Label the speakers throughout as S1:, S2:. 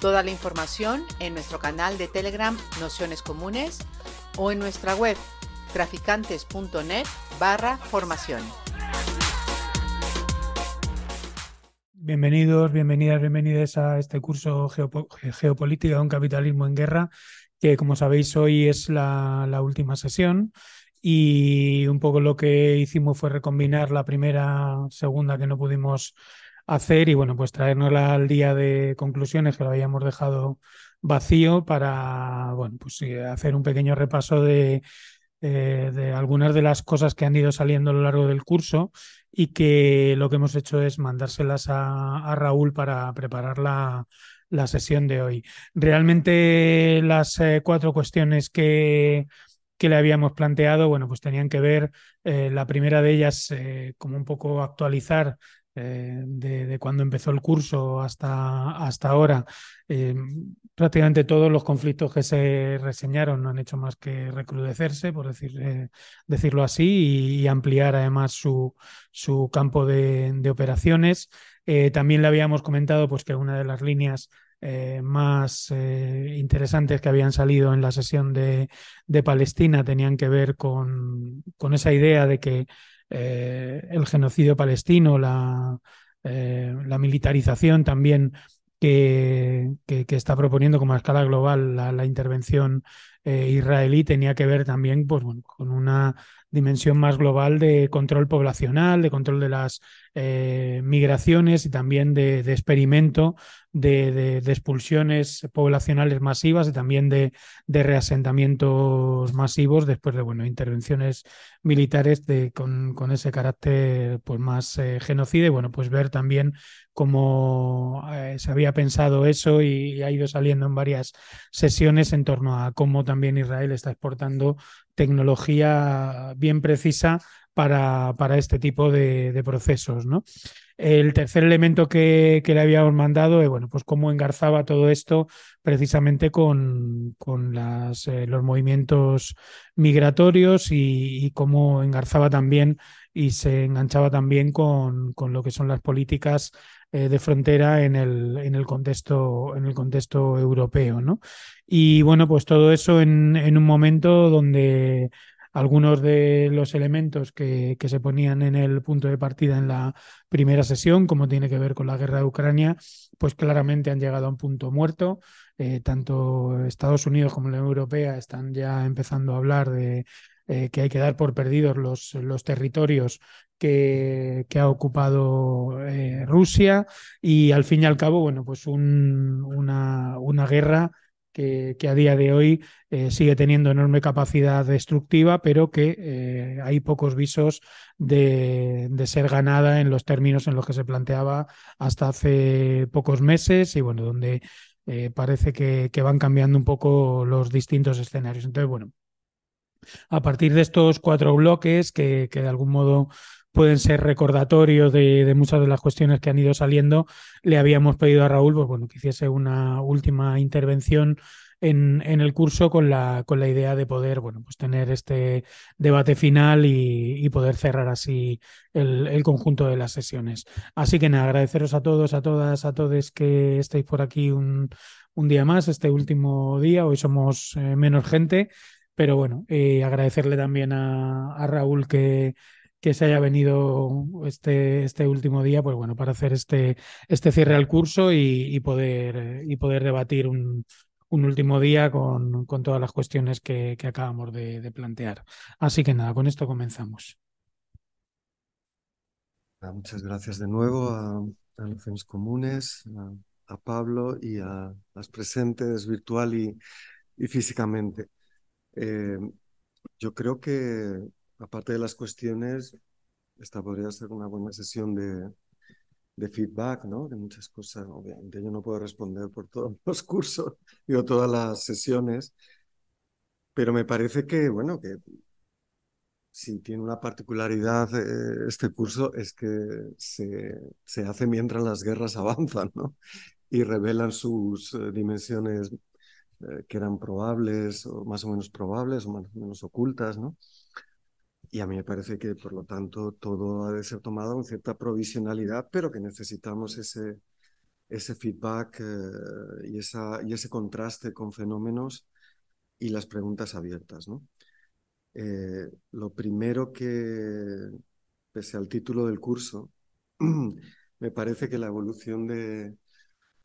S1: Toda la información en nuestro canal de Telegram Nociones Comunes o en nuestra web traficantes.net barra formación.
S2: Bienvenidos, bienvenidas, bienvenidas a este curso Geopo- Geopolítica de un capitalismo en guerra, que como sabéis hoy es la última sesión y un poco lo que hicimos fue recombinar la primera, segunda que no pudimos hacer y bueno, pues traernosla al día de conclusiones que lo habíamos dejado vacío para, bueno, pues sí, hacer un pequeño repaso de, eh, de algunas de las cosas que han ido saliendo a lo largo del curso y que lo que hemos hecho es mandárselas a, Raúl para preparar la, la sesión de hoy. Realmente las eh, cuatro cuestiones que, que le habíamos planteado, bueno, pues tenían que ver, eh, la primera de ellas, eh, como un poco actualizar eh, de, cuando empezó el curso hasta, hasta ahora. Eh, prácticamente todos los conflictos que se reseñaron no han hecho más que recrudecerse, por decir, eh, decirlo así, y, ampliar además su, su campo de, operaciones. También le habíamos comentado pues, que una de las líneas más interesantes que habían salido en la sesión de, de Palestina tenían que ver con, con, esa idea de que eh, el genocidio palestino, la, eh, militarización también que, que, está proponiendo como a escala global la, la intervención eh, israelí tenía que ver también pues, bueno, con una dimensión más global de control poblacional, de control de las eh, migraciones y también de, experimento de, expulsiones poblacionales masivas y también de, reasentamientos masivos después de bueno, intervenciones militares con, con, ese carácter pues, más eh, genocida. Y bueno, pues ver también cómo eh, se había pensado eso y ha ido saliendo en varias sesiones en torno a cómo también Israel está exportando tecnología bien precisa para, para este tipo de, procesos. ¿no? El tercer elemento que, que, le habíamos mandado es bueno, pues cómo engarzaba todo esto precisamente con, con eh, los movimientos migratorios y, y, cómo engarzaba también y se enganchaba también con, con lo que son las políticas eh, de frontera en el, en el contexto, en el contexto europeo. ¿no? Y bueno, pues todo eso en, en un momento donde algunos de los elementos que, que, se ponían en el punto de partida en la primera sesión, como tiene que ver con la guerra de Ucrania, pues claramente han llegado a un punto muerto. Eh, tanto Estados Unidos como la Unión Europea están ya empezando a hablar de eh, que hay que dar por perdidos los, los territorios que, ha ocupado eh, Rusia y al fin y al cabo, bueno, pues un, una, una guerra que, que, a día de hoy eh, sigue teniendo enorme capacidad destructiva, pero que eh, hay pocos visos de, de, ser ganada en los términos en los que se planteaba hasta hace pocos meses y bueno, donde parece que, que, van cambiando un poco los distintos escenarios. Entonces, bueno, a partir de estos cuatro bloques que, que de algún modo pueden ser recordatorios de, muchas de las cuestiones que han ido saliendo, le habíamos pedido a Raúl pues, bueno, que hiciese una última intervención en, el curso con la, con la idea de poder bueno, pues tener este debate final y, poder cerrar así el, el, conjunto de las sesiones. Así que nada, agradeceros a todos, a todas, a todos que estéis por aquí un, un día más, este último día. Hoy somos eh, menos gente, pero bueno, eh, agradecerle también a, a Raúl que que se haya venido este, este último día, pues bueno, para hacer este, este cierre al curso y, poder, y poder debatir un, un último día con, con, todas las cuestiones que, acabamos de, plantear. Así que nada, con esto comenzamos.
S3: Muchas gracias de nuevo a, a Nociones Comunes, a, a, Pablo y a las presentes virtual y, y físicamente. Eh, yo creo que aparte de las cuestiones, esta podría ser una buena sesión de, feedback, ¿no? De muchas cosas. Obviamente yo no puedo responder por todos los cursos o todas las sesiones, pero me parece que, bueno, que si tiene una particularidad eh, este curso es que se, se, hace mientras las guerras avanzan, ¿no? Y revelan sus eh, dimensiones eh, que eran probables o más o menos probables o más o menos ocultas, ¿no? Y a mí me parece que, por lo tanto, todo ha de ser tomado con cierta provisionalidad, pero que necesitamos ese, ese feedback eh, y, esa, y ese contraste con fenómenos y las preguntas abiertas. ¿no? Eh, lo primero que, pese al título del curso, me parece que la evolución de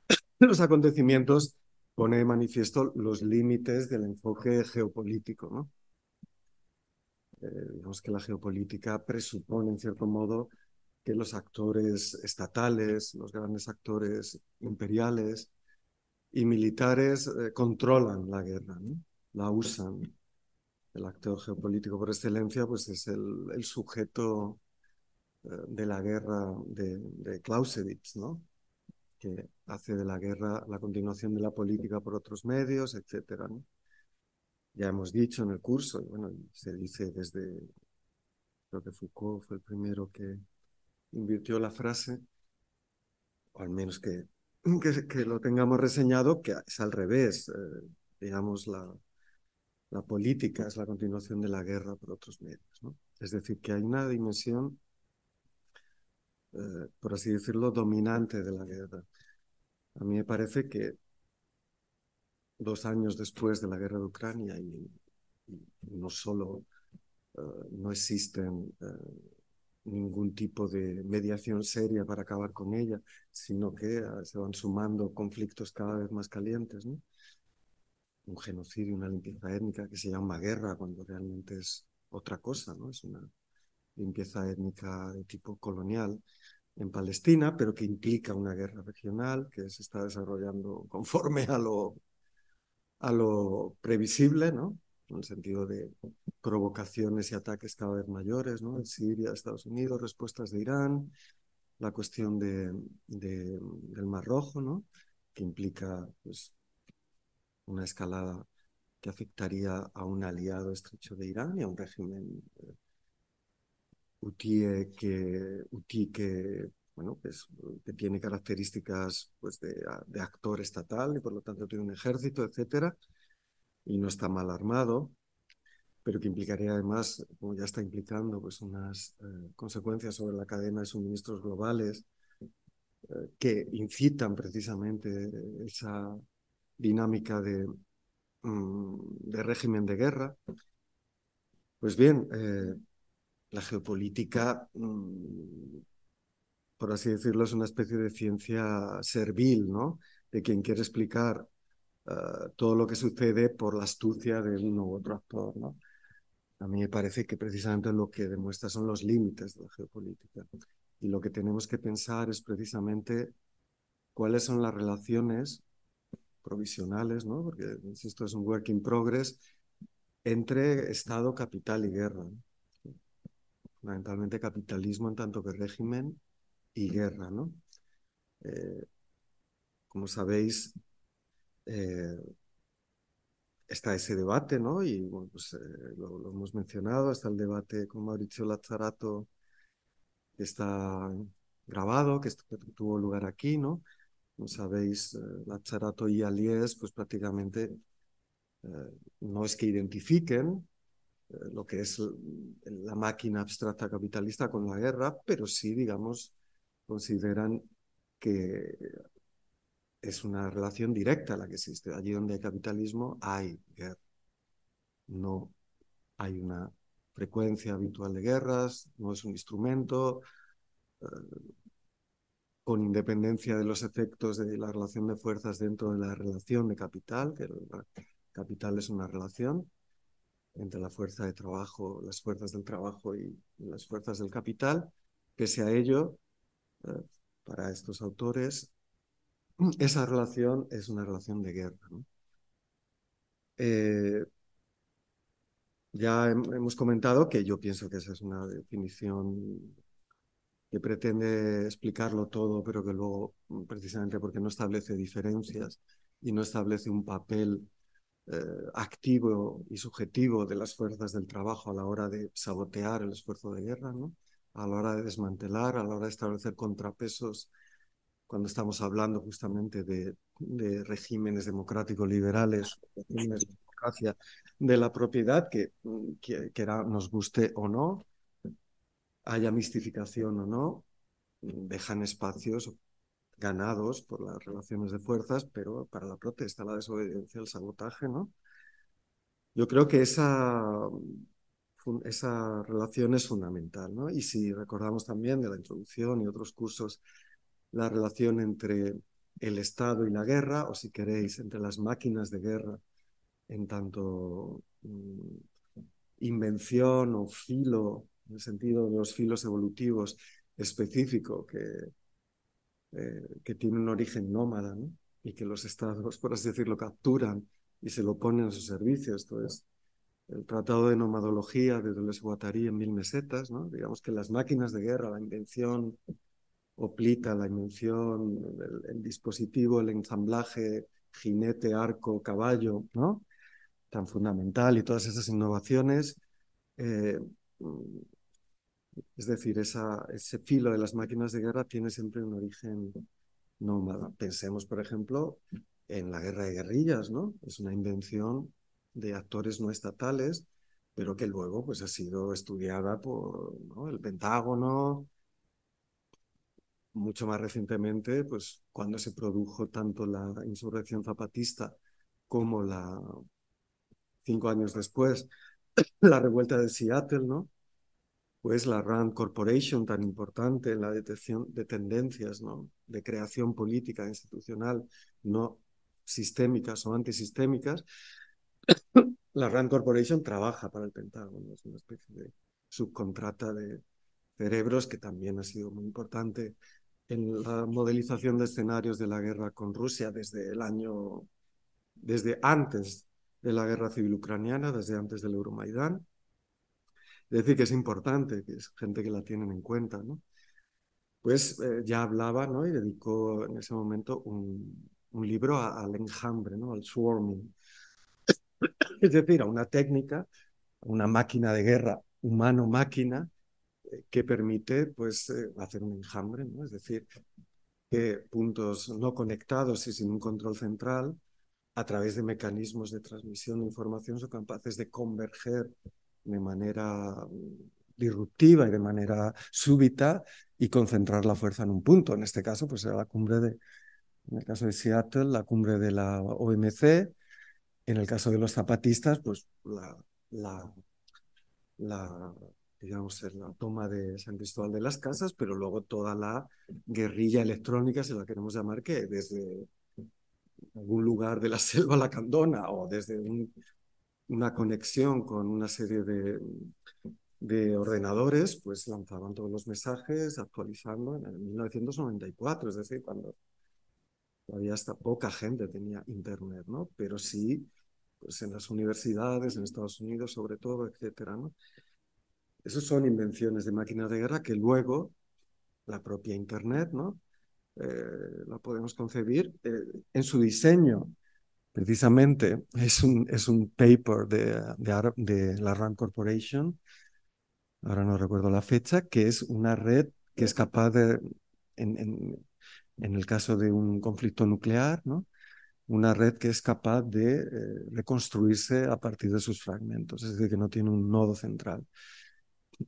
S3: los acontecimientos pone de manifiesto los límites del enfoque geopolítico. ¿no? Eh, digamos que la geopolítica presupone, en cierto modo, que los actores estatales, los grandes actores imperiales y militares eh, controlan la guerra, la usan. El actor geopolítico por excelencia pues, es el, sujeto eh, de la guerra de, de Clausewitz, ¿no? que hace de la guerra la continuación de la política por otros medios, etc. ¿no? Ya hemos dicho en el curso, bueno, se dice desde, creo que Foucault fue el primero que invirtió la frase, o al menos que, que, lo tengamos reseñado, que es al revés, eh, digamos, la, la política es la continuación de la guerra por otros medios, ¿no? Es decir, que hay una dimensión, eh, por así decirlo, dominante de la guerra. A mí me parece que dos años después de la guerra de Ucrania y, no solo eh, no existen eh, ningún tipo de mediación seria para acabar con ella, sino que eh, se van sumando conflictos cada vez más calientes. ¿no? Un genocidio, una limpieza étnica que se llama guerra cuando realmente es otra cosa, ¿no? es una limpieza étnica de tipo colonial en Palestina, pero que implica una guerra regional que se está desarrollando conforme a lo a lo previsible, ¿no? En el sentido de provocaciones y ataques cada vez mayores, ¿no? En Siria, Estados Unidos, respuestas de Irán, la cuestión de, del Mar Rojo, ¿no? Que implica, pues, una escalada que afectaría a un aliado estrecho de Irán y a un régimen eh, que, que bueno, pues, que tiene características pues, de, de, actor estatal y por lo tanto tiene un ejército, etcétera, y no está mal armado, pero que implicaría además, como ya está implicando, pues unas eh, consecuencias sobre la cadena de suministros globales eh, que incitan precisamente esa dinámica de, mm, de régimen de guerra. Pues bien, eh, la geopolítica mm, por así decirlo, es una especie de ciencia servil, ¿no? De quien quiere explicar eh, todo lo que sucede por la astucia de uno u otro actor, ¿no? A mí me parece que precisamente lo que demuestra son los límites de la geopolítica. Y lo que tenemos que pensar es precisamente cuáles son las relaciones provisionales, ¿no? Porque, insisto, es un work in progress entre Estado, capital y guerra. Fundamentalmente capitalismo en tanto que régimen y guerra, ¿no? Eh, como sabéis, eh, está ese debate, ¿no? Y bueno, pues eh, lo, hemos mencionado, está el debate con Mauricio Lazzarato, que está grabado, que, tuvo lugar aquí, ¿no? Como sabéis, Lazzarato y Aliés, pues prácticamente no es que identifiquen lo que es la máquina abstracta capitalista con la guerra, pero sí, digamos, consideran que es una relación directa la que existe. Allí donde hay capitalismo hay guerra. No hay una frecuencia habitual de guerras, no es un instrumento, eh, con independencia de los efectos de la relación de fuerzas dentro de la relación de capital, que el capital es una relación entre la fuerza de trabajo, las fuerzas del trabajo y las fuerzas del capital. Pese a ello, para estos autores, esa relación es una relación de guerra. Eh, ya hemos comentado que yo pienso que esa es una definición que pretende explicarlo todo, pero que luego, precisamente porque no establece diferencias y no establece un papel eh, activo y subjetivo de las fuerzas del trabajo a la hora de sabotear el esfuerzo de guerra, ¿no? A la hora de desmantelar, a la hora de establecer contrapesos, cuando estamos hablando justamente de, regímenes democráticos liberales, de la propiedad, que, que, nos guste o no, haya mistificación o no, dejan espacios ganados por las relaciones de fuerzas, pero para la protesta, la desobediencia, el sabotaje, ¿no? Yo creo que esa, esa relación es fundamental, ¿no? Y si recordamos también de la introducción y otros cursos, la relación entre el Estado y la guerra, o si queréis, entre las máquinas de guerra, en tanto mm, invención o filo en el sentido de los filos evolutivos específico que, eh, que tiene un origen nómada y que los estados, por así decirlo, capturan y se lo ponen a su servicio. Esto es el Tratado de Nomadología de Deleuze Guattari en mil mesetas. ¿no? Digamos que las máquinas de guerra, la invención oplita, la invención, el, dispositivo, el ensamblaje, jinete, arco, caballo, tan fundamental y todas esas innovaciones eh, es decir, ese filo de las máquinas de guerra tiene siempre un origen nómada. Pensemos, por ejemplo, en la guerra de guerrillas, ¿no? Es una invención de actores no estatales, pero que luego pues, ha sido estudiada por el Pentágono. Mucho más recientemente, pues cuando se produjo tanto la insurrección zapatista como la, cinco años después, la revuelta de Seattle, ¿no? pues la RAND Corporation, tan importante en la detección de tendencias ¿no? de creación política institucional no sistémicas o antisistémicas, la RAND Corporation trabaja para el Pentágono, es una especie de subcontrata de cerebros que también ha sido muy importante en la modelización de escenarios de la guerra con Rusia desde el año, desde antes de la guerra civil ucraniana, desde antes del Euromaidán, es decir, que es importante, que es gente que la tienen en cuenta, ¿no? Pues eh, ya hablaba, ¿no? Y dedicó en ese momento un, libro al enjambre, ¿no? Al swarming. Es decir, a una técnica, una máquina de guerra humano-máquina eh, que permite, pues, eh, hacer un enjambre, ¿no? Es decir, que puntos no conectados y sin un control central, a través de mecanismos de transmisión de información, son capaces de converger de manera disruptiva y de manera súbita y concentrar la fuerza en un punto. En este caso, pues era la cumbre de, en el caso de Seattle, la cumbre de la OMC. En el caso de los zapatistas, pues la, la, la digamos, la toma de San Cristóbal de las Casas, pero luego toda la guerrilla electrónica, si la queremos llamar, que desde algún lugar de la selva lacandona o desde un una conexión con una serie de, de ordenadores, pues lanzaban todos los mensajes actualizando en el 1994, es decir, cuando todavía hasta poca gente tenía internet, ¿no? Pero sí, pues en las universidades, en Estados Unidos sobre todo, etcétera, ¿no? Esas son invenciones de máquinas de guerra que luego la propia internet, ¿no? Eh, la podemos concebir eh, en su diseño Precisamente es un, es un paper de, de, de la RAND Corporation, ahora no recuerdo la fecha, que es una red que es capaz de, en, en, en el caso de un conflicto nuclear, ¿no? Una red que es capaz de eh, reconstruirse a partir de sus fragmentos, es decir, que no tiene un nodo central.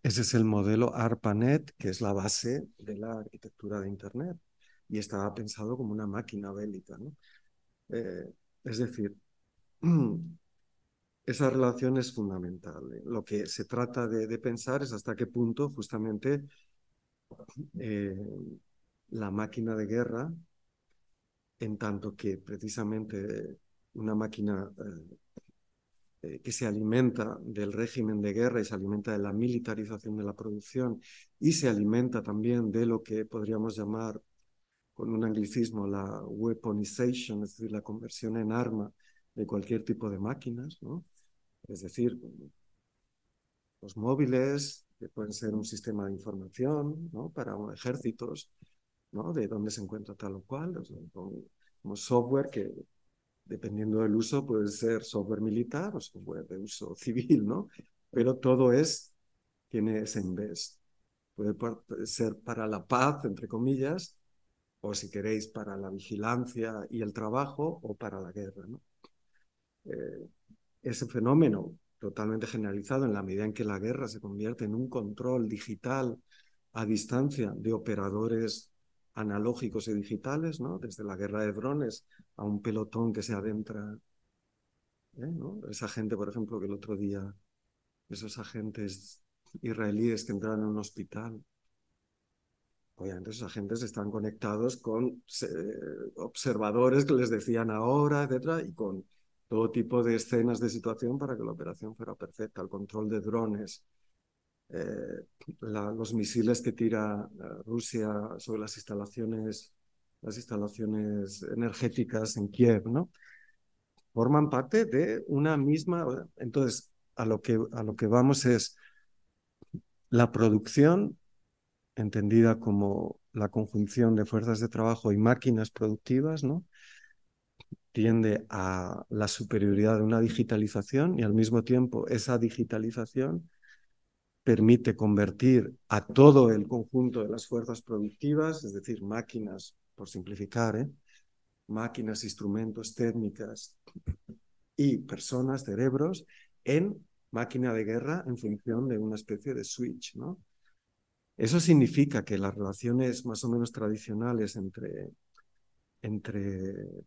S3: Ese es el modelo ARPANET, que es la base de la arquitectura de Internet, y estaba pensado como una máquina bélica. ¿no? Eh, es decir, esa relación es fundamental. Lo que se trata de, pensar es hasta qué punto justamente eh, la máquina de guerra, en tanto que precisamente una máquina eh, que se alimenta del régimen de guerra y se alimenta de la militarización de la producción y se alimenta también de lo que podríamos llamar con un anglicismo, la weaponization, es decir, la conversión en arma de cualquier tipo de máquinas, ¿no? Es decir, los móviles, que pueden ser un sistema de información ¿no? para ejércitos, ¿no? de dónde se encuentra tal o cual, como software que dependiendo del uso puede ser software militar o software de uso civil, ¿no? Pero todo es, tiene ese invest. Puede ser para la paz, entre comillas, o si queréis para la vigilancia y el trabajo, o para la guerra, ¿no? Eh, ese fenómeno totalmente generalizado en la medida en que la guerra se convierte en un control digital a distancia de operadores analógicos y digitales, ¿no? desde la guerra de drones a un pelotón que se adentra. ¿eh? Esa gente, por ejemplo, que el otro día, esos agentes israelíes que entraron en un hospital, obviamente esos agentes están conectados con observadores que les decían ahora, etcétera, y con todo tipo de escenas de situación para que la operación fuera perfecta, el control de drones, eh, los misiles que tira eh, Rusia sobre las instalaciones, las instalaciones energéticas en Kiev, ¿no? Forman parte de una misma. Entonces, a lo que, a lo que vamos es la producción, entendida como la conjunción de fuerzas de trabajo y máquinas productivas, ¿no? tiende a la superioridad de una digitalización y al mismo tiempo esa digitalización permite convertir a todo el conjunto de las fuerzas productivas, es decir, máquinas, por simplificar, ¿eh? máquinas, instrumentos, técnicas y personas, cerebros, en máquina de guerra en función de una especie de switch. Eso significa que las relaciones más o menos tradicionales entre, entre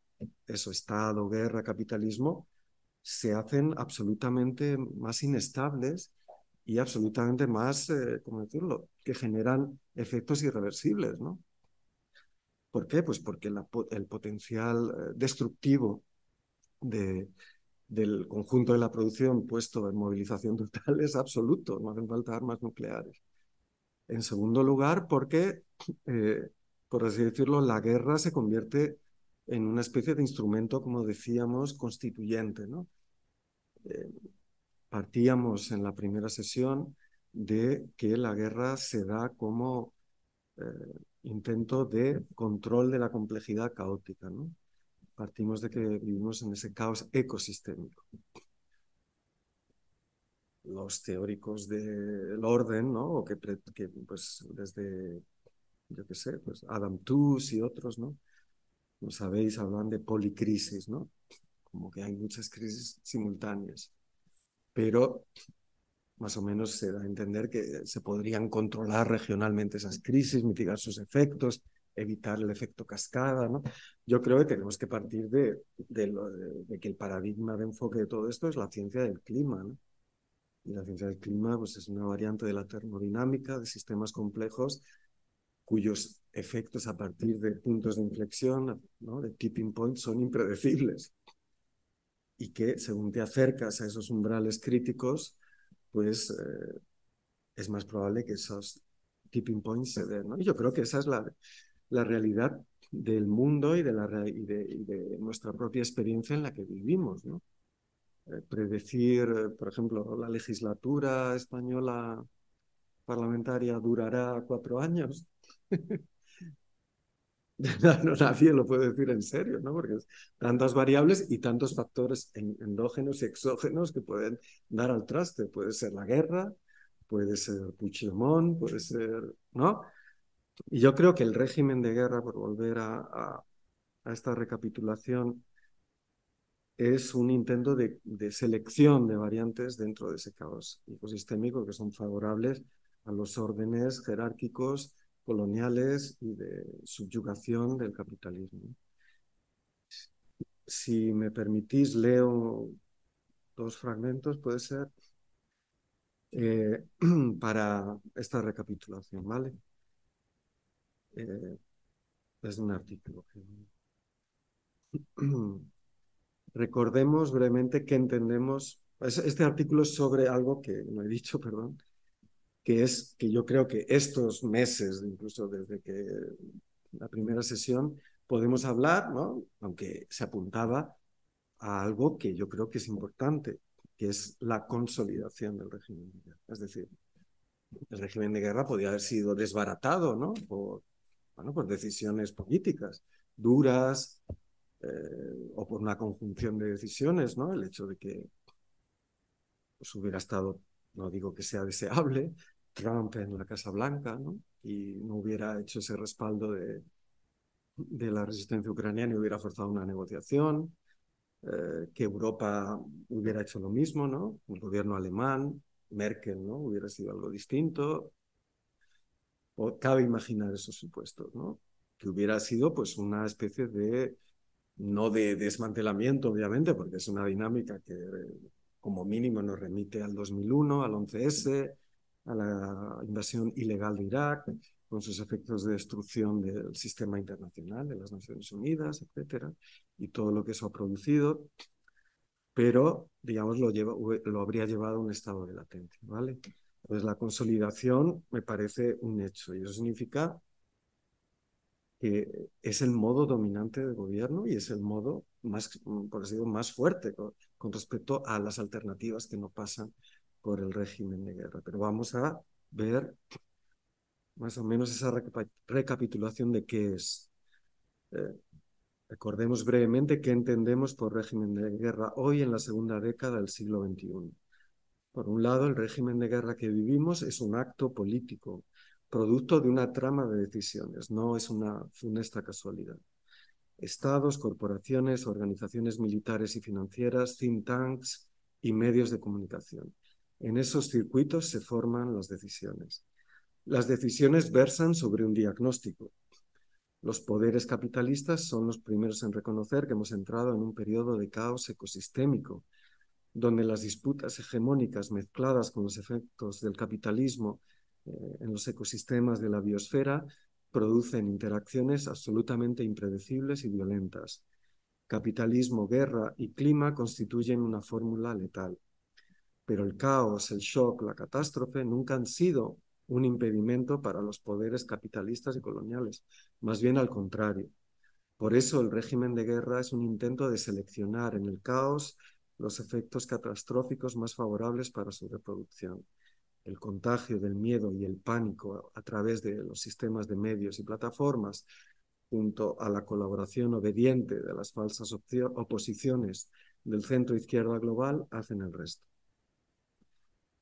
S3: eso, Estado, guerra, capitalismo, se hacen absolutamente más inestables y absolutamente más, eh, ¿cómo decirlo?, que generan efectos irreversibles, ¿no? ¿Por qué? Pues porque el potencial eh, destructivo de, del conjunto de la producción puesto en movilización total es absoluto, no hacen falta armas nucleares. En segundo lugar, porque, eh, por así decirlo, la guerra se convierte en una especie de instrumento, como decíamos, constituyente. ¿no? Partíamos en la primera sesión de que la guerra se da como eh, intento de control de la complejidad caótica. ¿no? Partimos de que vivimos en ese caos ecosistémico. Los teóricos del orden, ¿no? o que, pues desde, yo qué sé, pues Adam Tooze y otros, ¿no? como sabéis, hablan de policrisis, ¿no? Como que hay muchas crisis simultáneas. Pero más o menos se da a entender que se podrían controlar regionalmente esas crisis, mitigar sus efectos, evitar el efecto cascada, ¿no? Yo creo que tenemos que partir de, que el paradigma de enfoque de todo esto es la ciencia del clima, ¿no? Y la ciencia del clima pues, es una variante de la termodinámica, de sistemas complejos, cuyos efectos a partir de puntos de inflexión, ¿no? de tipping points, son impredecibles. Y que según te acercas a esos umbrales críticos, pues eh, es más probable que esos tipping points se den. ¿no? Y yo creo que esa es la, la realidad del mundo y de, la, y de, nuestra propia experiencia en la que vivimos. ¿no? Eh, predecir, por ejemplo, la legislatura española parlamentaria durará cuatro años. No, nadie lo puede decir en serio, ¿no? Porque es tantas variables y tantos factores endógenos y exógenos que pueden dar al traste. Puede ser la guerra, puede ser Puigdemont, puede ser, ¿no? Y yo creo que el régimen de guerra, por volver a, a, esta recapitulación, es un intento de, de, selección de variantes dentro de ese caos ecosistémico que son favorables a los órdenes jerárquicos coloniales y de subyugación del capitalismo. Si me permitís, leo dos fragmentos, puede ser, eh, para esta recapitulación, ¿vale? Eh, es un artículo. Recordemos brevemente qué entendemos. Este artículo es sobre algo que no he dicho, perdón, que es que yo creo que estos meses, incluso desde que la primera sesión, podemos hablar, ¿no? aunque se apuntaba a algo que yo creo que es importante, que es la consolidación del régimen Es decir, el régimen de guerra podía haber sido desbaratado, ¿no? Por decisiones políticas duras eh, o por una conjunción de decisiones, ¿no? El hecho de que pues, hubiera estado, no digo que sea deseable, Trump en la Casa Blanca, ¿no? Y no hubiera hecho ese respaldo de, la resistencia ucraniana y hubiera forzado una negociación, eh, que Europa hubiera hecho lo mismo, ¿no? El gobierno alemán, Merkel, ¿no? Hubiera sido algo distinto. O cabe imaginar esos supuestos, ¿no? Que hubiera sido pues una especie de, no de desmantelamiento, obviamente, porque es una dinámica que como mínimo nos remite al 2001, al 11S, a la invasión ilegal de Irak, con sus efectos de destrucción del sistema internacional, de las Naciones Unidas, etcétera, y todo lo que eso ha producido, pero, digamos, lo, lleva, lo habría llevado a un estado de latencia, ¿vale? Entonces, la consolidación me parece un hecho, y eso significa que es el modo dominante de gobierno y es el modo más, por así decirlo, más fuerte con, con respecto a las alternativas que no pasan por el régimen de guerra. Pero vamos a ver más o menos esa recapitulación de qué es. Eh, recordemos brevemente qué entendemos por régimen de guerra hoy en la segunda década del siglo XXI. Por un lado, el régimen de guerra que vivimos es un acto político, producto de una trama de decisiones, no es una funesta casualidad. Estados, corporaciones, organizaciones militares y financieras, think tanks y medios de comunicación. En esos circuitos se forman las decisiones. Las decisiones versan sobre un diagnóstico. Los poderes capitalistas son los primeros en reconocer que hemos entrado en un periodo de caos ecosistémico, donde las disputas hegemónicas mezcladas con los efectos del capitalismo eh, en los ecosistemas de la biosfera producen interacciones absolutamente impredecibles y violentas. Capitalismo, guerra y clima constituyen una fórmula letal. Pero el caos, el shock, la catástrofe nunca han sido un impedimento para los poderes capitalistas y coloniales, más bien al contrario. Por eso el régimen de guerra es un intento de seleccionar en el caos los efectos catastróficos más favorables para su reproducción. El contagio del miedo y el pánico a través de los sistemas de medios y plataformas, junto a la colaboración obediente de las falsas oposiciones del centro izquierda global, hacen el resto.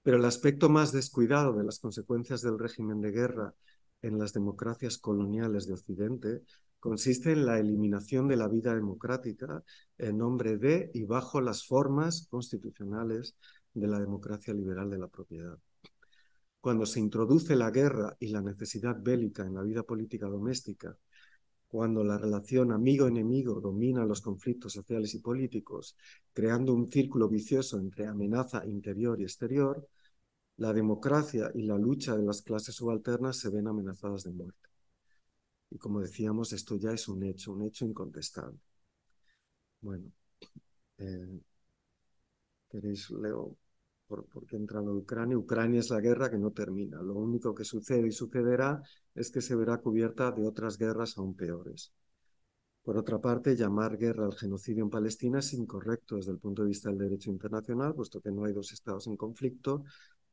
S3: Pero el aspecto más descuidado de las consecuencias del régimen de guerra en las democracias coloniales de Occidente consiste en la eliminación de la vida democrática en nombre de y bajo las formas constitucionales de la democracia liberal de la propiedad. Cuando se introduce la guerra y la necesidad bélica en la vida política doméstica, cuando la relación amigo-enemigo domina los conflictos sociales y políticos, creando un círculo vicioso entre amenaza interior y exterior, la democracia y la lucha de las clases subalternas se ven amenazadas de muerte. Y como decíamos, esto ya es un hecho, un hecho incontestable. Bueno, eh, ¿queréis, Leo, por, por qué entrando Ucrania? Ucrania es la guerra que no termina. Lo único que sucede y sucederá es que se verá cubierta de otras guerras aún peores. Por otra parte, llamar guerra al genocidio en Palestina es incorrecto desde el punto de vista del derecho internacional, puesto que no hay dos estados en conflicto,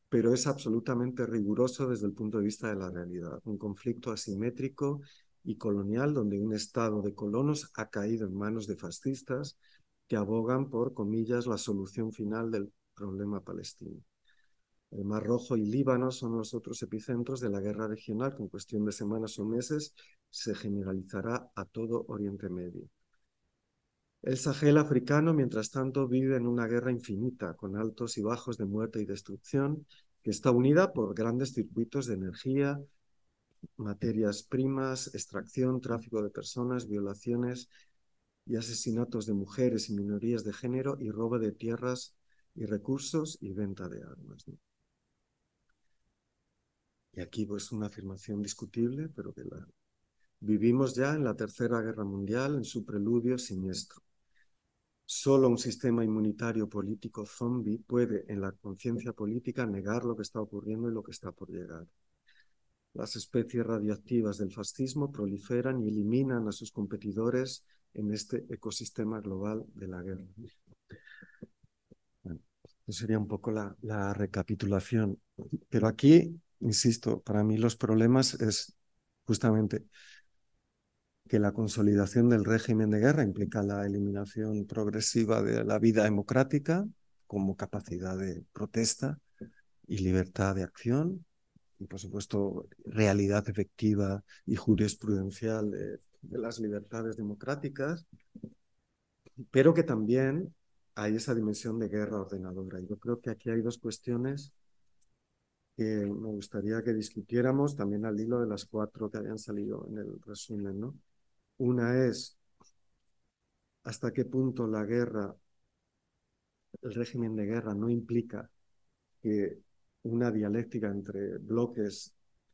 S3: pero es absolutamente riguroso desde el punto de vista de la realidad. Un conflicto asimétrico y colonial donde un estado de colonos ha caído en manos de fascistas que abogan por, comillas, la solución final del problema palestino. El Mar Rojo y Líbano son los otros epicentros de la guerra regional que en cuestión de semanas o meses se generalizará a todo Oriente Medio. El Sahel africano, mientras tanto, vive en una guerra infinita, con altos y bajos de muerte y destrucción, que está unida por grandes circuitos de energía, materias primas, extracción, tráfico de personas, violaciones y asesinatos de mujeres y minorías de género y robo de tierras y recursos y venta de armas. Y aquí pues una afirmación discutible, pero que la vivimos ya en la Tercera Guerra Mundial, en su preludio siniestro. Solo un sistema inmunitario político zombie puede en la conciencia política negar lo que está ocurriendo y lo que está por llegar. Las especies radiactivas del fascismo proliferan y eliminan a sus competidores en este ecosistema global de la guerra. Sería un poco la, la recapitulación. Pero aquí insisto, para mí los problemas es justamente que la consolidación del régimen de guerra implica la eliminación progresiva de la vida democrática como capacidad de protesta y libertad de acción, y por supuesto realidad efectiva y jurisprudencial de, de las libertades democráticas, pero que también hay esa dimensión de guerra ordenadora. Yo creo que aquí hay dos cuestiones que me gustaría que discutiéramos también al hilo de las cuatro que habían salido en el resumen, ¿no? Una es hasta qué punto la guerra, el régimen de guerra no implica que una dialéctica entre bloques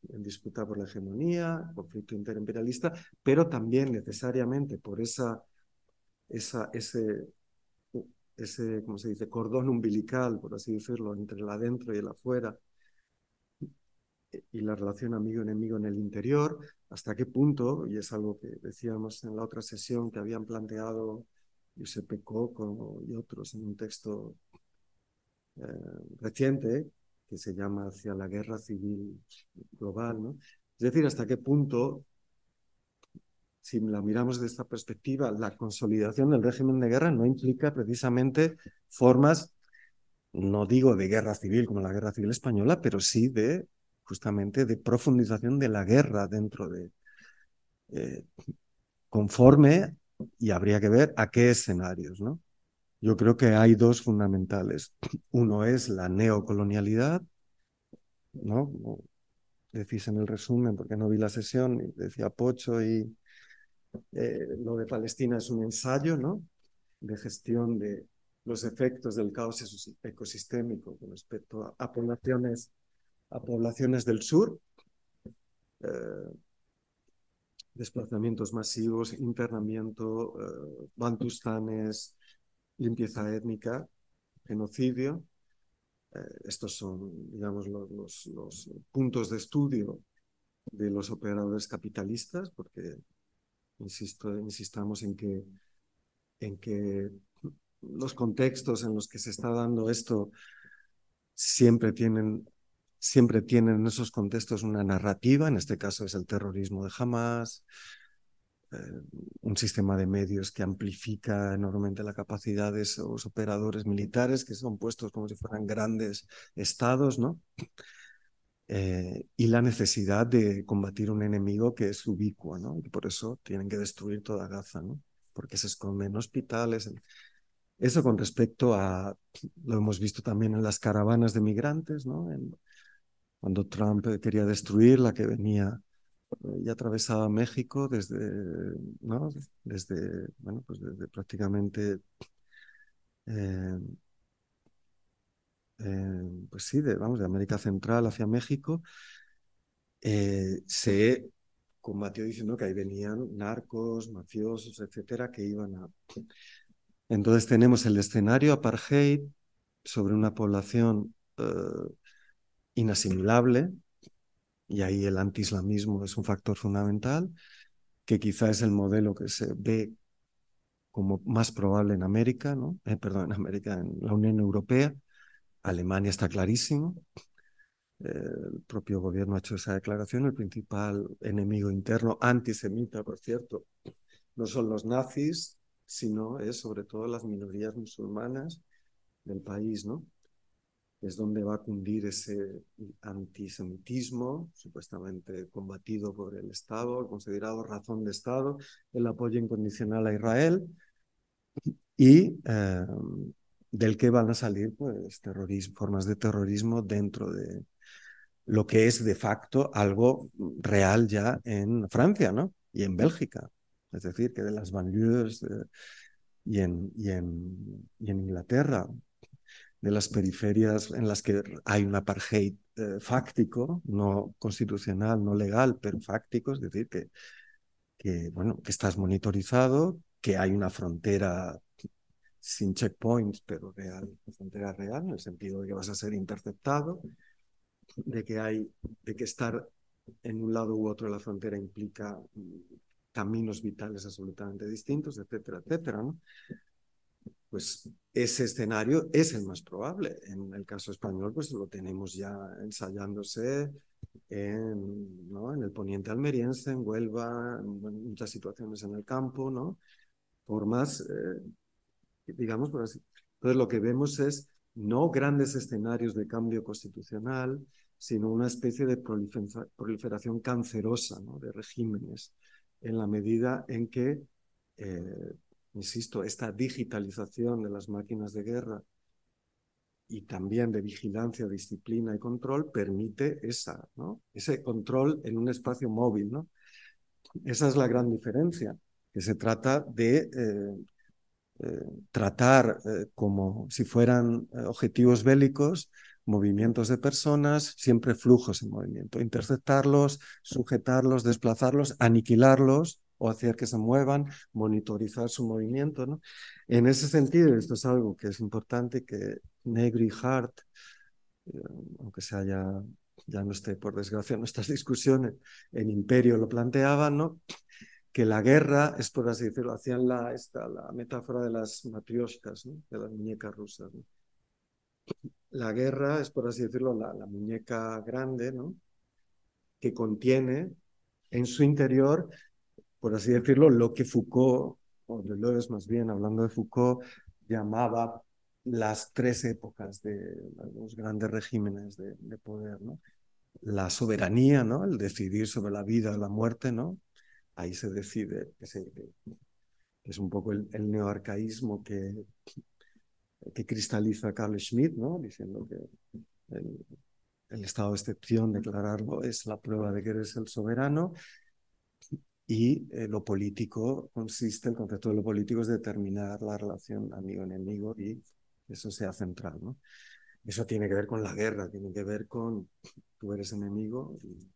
S3: en disputa por la hegemonía, conflicto interimperialista, pero también necesariamente por esa, esa, ese, ese, ¿cómo se dice?, cordón umbilical, por así decirlo, entre el adentro y el afuera, y la relación amigo-enemigo en el interior, hasta qué punto, y es algo que decíamos en la otra sesión que habían planteado Giuseppe Coco y otros en un texto eh, reciente que se llama Hacia la guerra civil global, ¿no? Es decir, hasta qué punto, si la miramos desde esta perspectiva, la consolidación del régimen de guerra no implica precisamente formas, no digo de guerra civil como la guerra civil española, pero sí de justamente de profundización de la guerra dentro de, eh, conforme, y habría que ver a qué escenarios, ¿no? Yo creo que hay dos fundamentales. Uno es la neocolonialidad, ¿no? decís en el resumen, porque no vi la sesión, decía Pocho, y eh, lo de Palestina es un ensayo, ¿no? De gestión de los efectos del caos ecosistémico con respecto a poblaciones a poblaciones del sur, eh, desplazamientos masivos, internamiento, eh, bantustanes, limpieza étnica, genocidio. Eh, estos son, digamos, los, los, puntos de estudio de los operadores capitalistas, porque insisto, insistamos en que, en que los contextos en los que se está dando esto siempre tienen siempre tienen en esos contextos una narrativa, en este caso es el terrorismo de Hamas, eh, un sistema de medios que amplifica enormemente la capacidad de esos operadores militares que son puestos como si fueran grandes estados, ¿no? Eh, y la necesidad de combatir un enemigo que es ubicuo, ¿no? Y por eso tienen que destruir toda Gaza, ¿no? Porque se esconden hospitales. Eso con respecto a, lo hemos visto también en las caravanas de migrantes, ¿no? En, cuando Trump quería destruir la que venía eh, y atravesaba México desde, ¿no? desde, bueno, pues desde prácticamente, eh, eh, pues sí, de, vamos, de América Central hacia México, se combatió diciendo que ahí venían narcos, mafiosos, etcétera, que iban a... Entonces tenemos el escenario apartheid sobre una población inasimilable, y ahí el antiislamismo es un factor fundamental, que quizá es el modelo que se ve como más probable en América, ¿no? Eh, perdón, en América, en la Unión Europea. Alemania está clarísimo. el propio gobierno ha hecho esa declaración. El principal enemigo interno, antisemita, por cierto, no son los nazis, sino es sobre todo las minorías musulmanas del país, ¿no? es donde va a cundir ese antisemitismo, supuestamente combatido por el Estado, considerado razón de Estado, el apoyo incondicional a Israel, y eh, del que van a salir pues, formas de terrorismo dentro de lo que es de facto algo real ya en Francia ¿no? y en Bélgica. Es decir, que de las banlieues y, en, y, en, y en Inglaterra, de las periferias en las que hay un apartheid eh, fáctico, no constitucional, no legal, pero fáctico, es decir, que, que, bueno, que estás monitorizado, que hay una frontera sin checkpoints, pero real, frontera real, en el sentido de que vas a ser interceptado, de que hay, de que estar en un lado u otro de la frontera implica mm, caminos vitales absolutamente distintos, etcétera, etcétera, ¿no? pues ese escenario es el más probable. En el caso español, pues lo tenemos ya ensayándose en, ¿no? en el poniente almeriense, en Huelva, en muchas situaciones en el campo, ¿no? Formas, eh, digamos por así. Entonces lo que vemos es no grandes escenarios de cambio constitucional, sino una especie de proliferación cancerosa de regímenes, en la medida en que, eh, insisto, esta digitalización de las máquinas de guerra y también de vigilancia, disciplina y control permite esa, ese control en un espacio móvil. Esa es la gran diferencia, que se trata de eh, eh, tratar eh, como si fueran objetivos bélicos movimientos de personas, siempre flujos en movimiento, interceptarlos, sujetarlos, desplazarlos, aniquilarlos o hacer que se muevan, monitorizar su movimiento. ¿no? En ese sentido, esto es algo que es importante que Negri y Hart, eh, aunque se haya, ya no esté por desgracia en nuestras discusiones, en Imperio lo planteaban, ¿no? Que la guerra es, por así decirlo, hacían la, esta, la metáfora de las matrioscas, ¿no? de las muñecas rusas. ¿no? La guerra es, por así decirlo, la, la muñeca grande, ¿no? que contiene en su interior por así decirlo, lo que Foucault, o Deleuze más bien, hablando de Foucault, llamaba las tres épocas de los grandes regímenes de, poder, ¿no? La soberanía, ¿no? El decidir sobre la vida o la muerte, ¿no? Ahí se decide, es un poco el, neoarcaísmo que, que cristaliza Carl Schmitt, ¿no? Diciendo que el, el estado de excepción, declararlo, es la prueba de que eres el soberano y eh, lo político consiste, el concepto de lo político es determinar la relación amigo-enemigo y eso sea central. ¿no? Eso tiene que ver con la guerra, tiene que ver con tú eres enemigo y,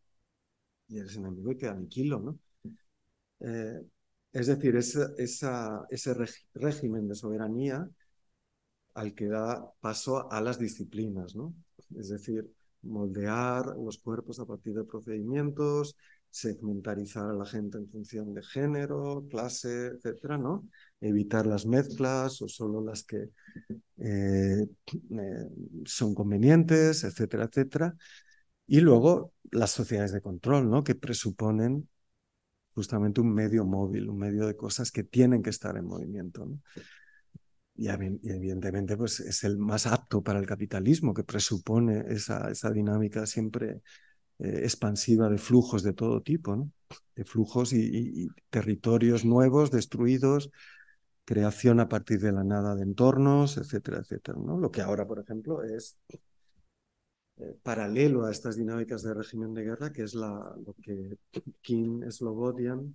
S3: eres enemigo y te aniquilo. ¿no? Eh, es decir, ese régimen de soberanía al que da paso a las disciplinas, ¿no? Es decir, moldear los cuerpos a partir de procedimientos, segmentarizar a la gente en función de género, clase, etcétera, ¿no? Evitar las mezclas o solo las que eh, eh, son convenientes, etcétera, etcétera. Y luego las sociedades de control, ¿no? Que presuponen justamente un medio móvil, un medio de cosas que tienen que estar en movimiento. Y evidentemente pues, es el más apto para el capitalismo, que presupone esa, esa dinámica siempre eh, expansiva de flujos de todo tipo, de flujos y, territorios nuevos, destruidos, creación a partir de la nada de entornos, etcétera, etcétera. Lo que ahora, por ejemplo, es paralelo a estas dinámicas de régimen de guerra, que es lo que Kim Slobodian,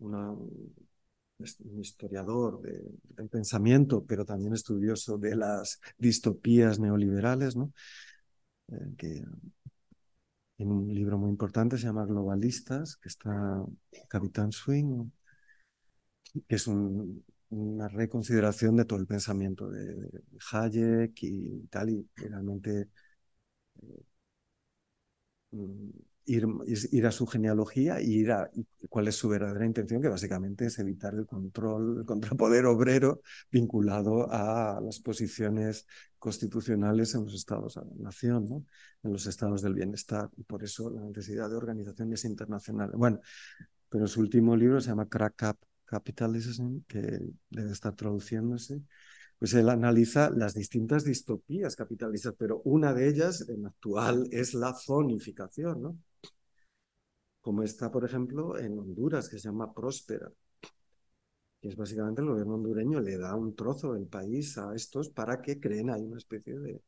S3: un historiador del pensamiento, pero también estudioso de las distopías neoliberales. Eh, que en un libro muy importante, se llama Globalistas, que está Capitán Swing, que es una reconsideración de todo el pensamiento de, Hayek y tal, y realmente mm, ir, a su genealogía y ir a cuál es su verdadera intención, que básicamente es evitar el control, el contrapoder obrero vinculado a las posiciones constitucionales en los estados de la nación, ¿no? en los estados del bienestar, y por eso la necesidad de organizaciones internacionales. Bueno, pero su último libro se llama Crack Up Capitalism, que debe estar traduciéndose pues él analiza las distintas distopías capitalistas, pero una de ellas, en actual, es la zonificación, ¿no? como está, por ejemplo, en Honduras, que se llama Próspera, que es básicamente el gobierno hondureño le da un trozo del país a estos para que creen ahí una especie de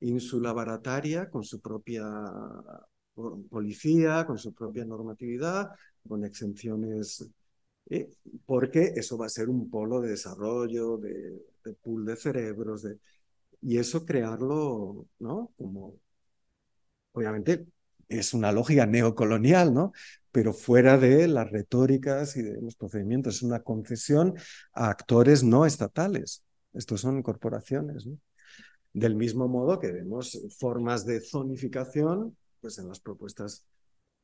S3: ínsula barataria con su propia policía, con su propia normatividad, con exenciones, ¿eh? porque eso va a ser un polo de desarrollo, de, pool de cerebros, de, y eso crearlo, ¿no? Como, obviamente, es una lógica neocolonial, ¿no? Pero fuera de las retóricas y de los procedimientos, es una concesión a actores no estatales. Estos son corporaciones. Del mismo modo que vemos formas de zonificación pues en las propuestas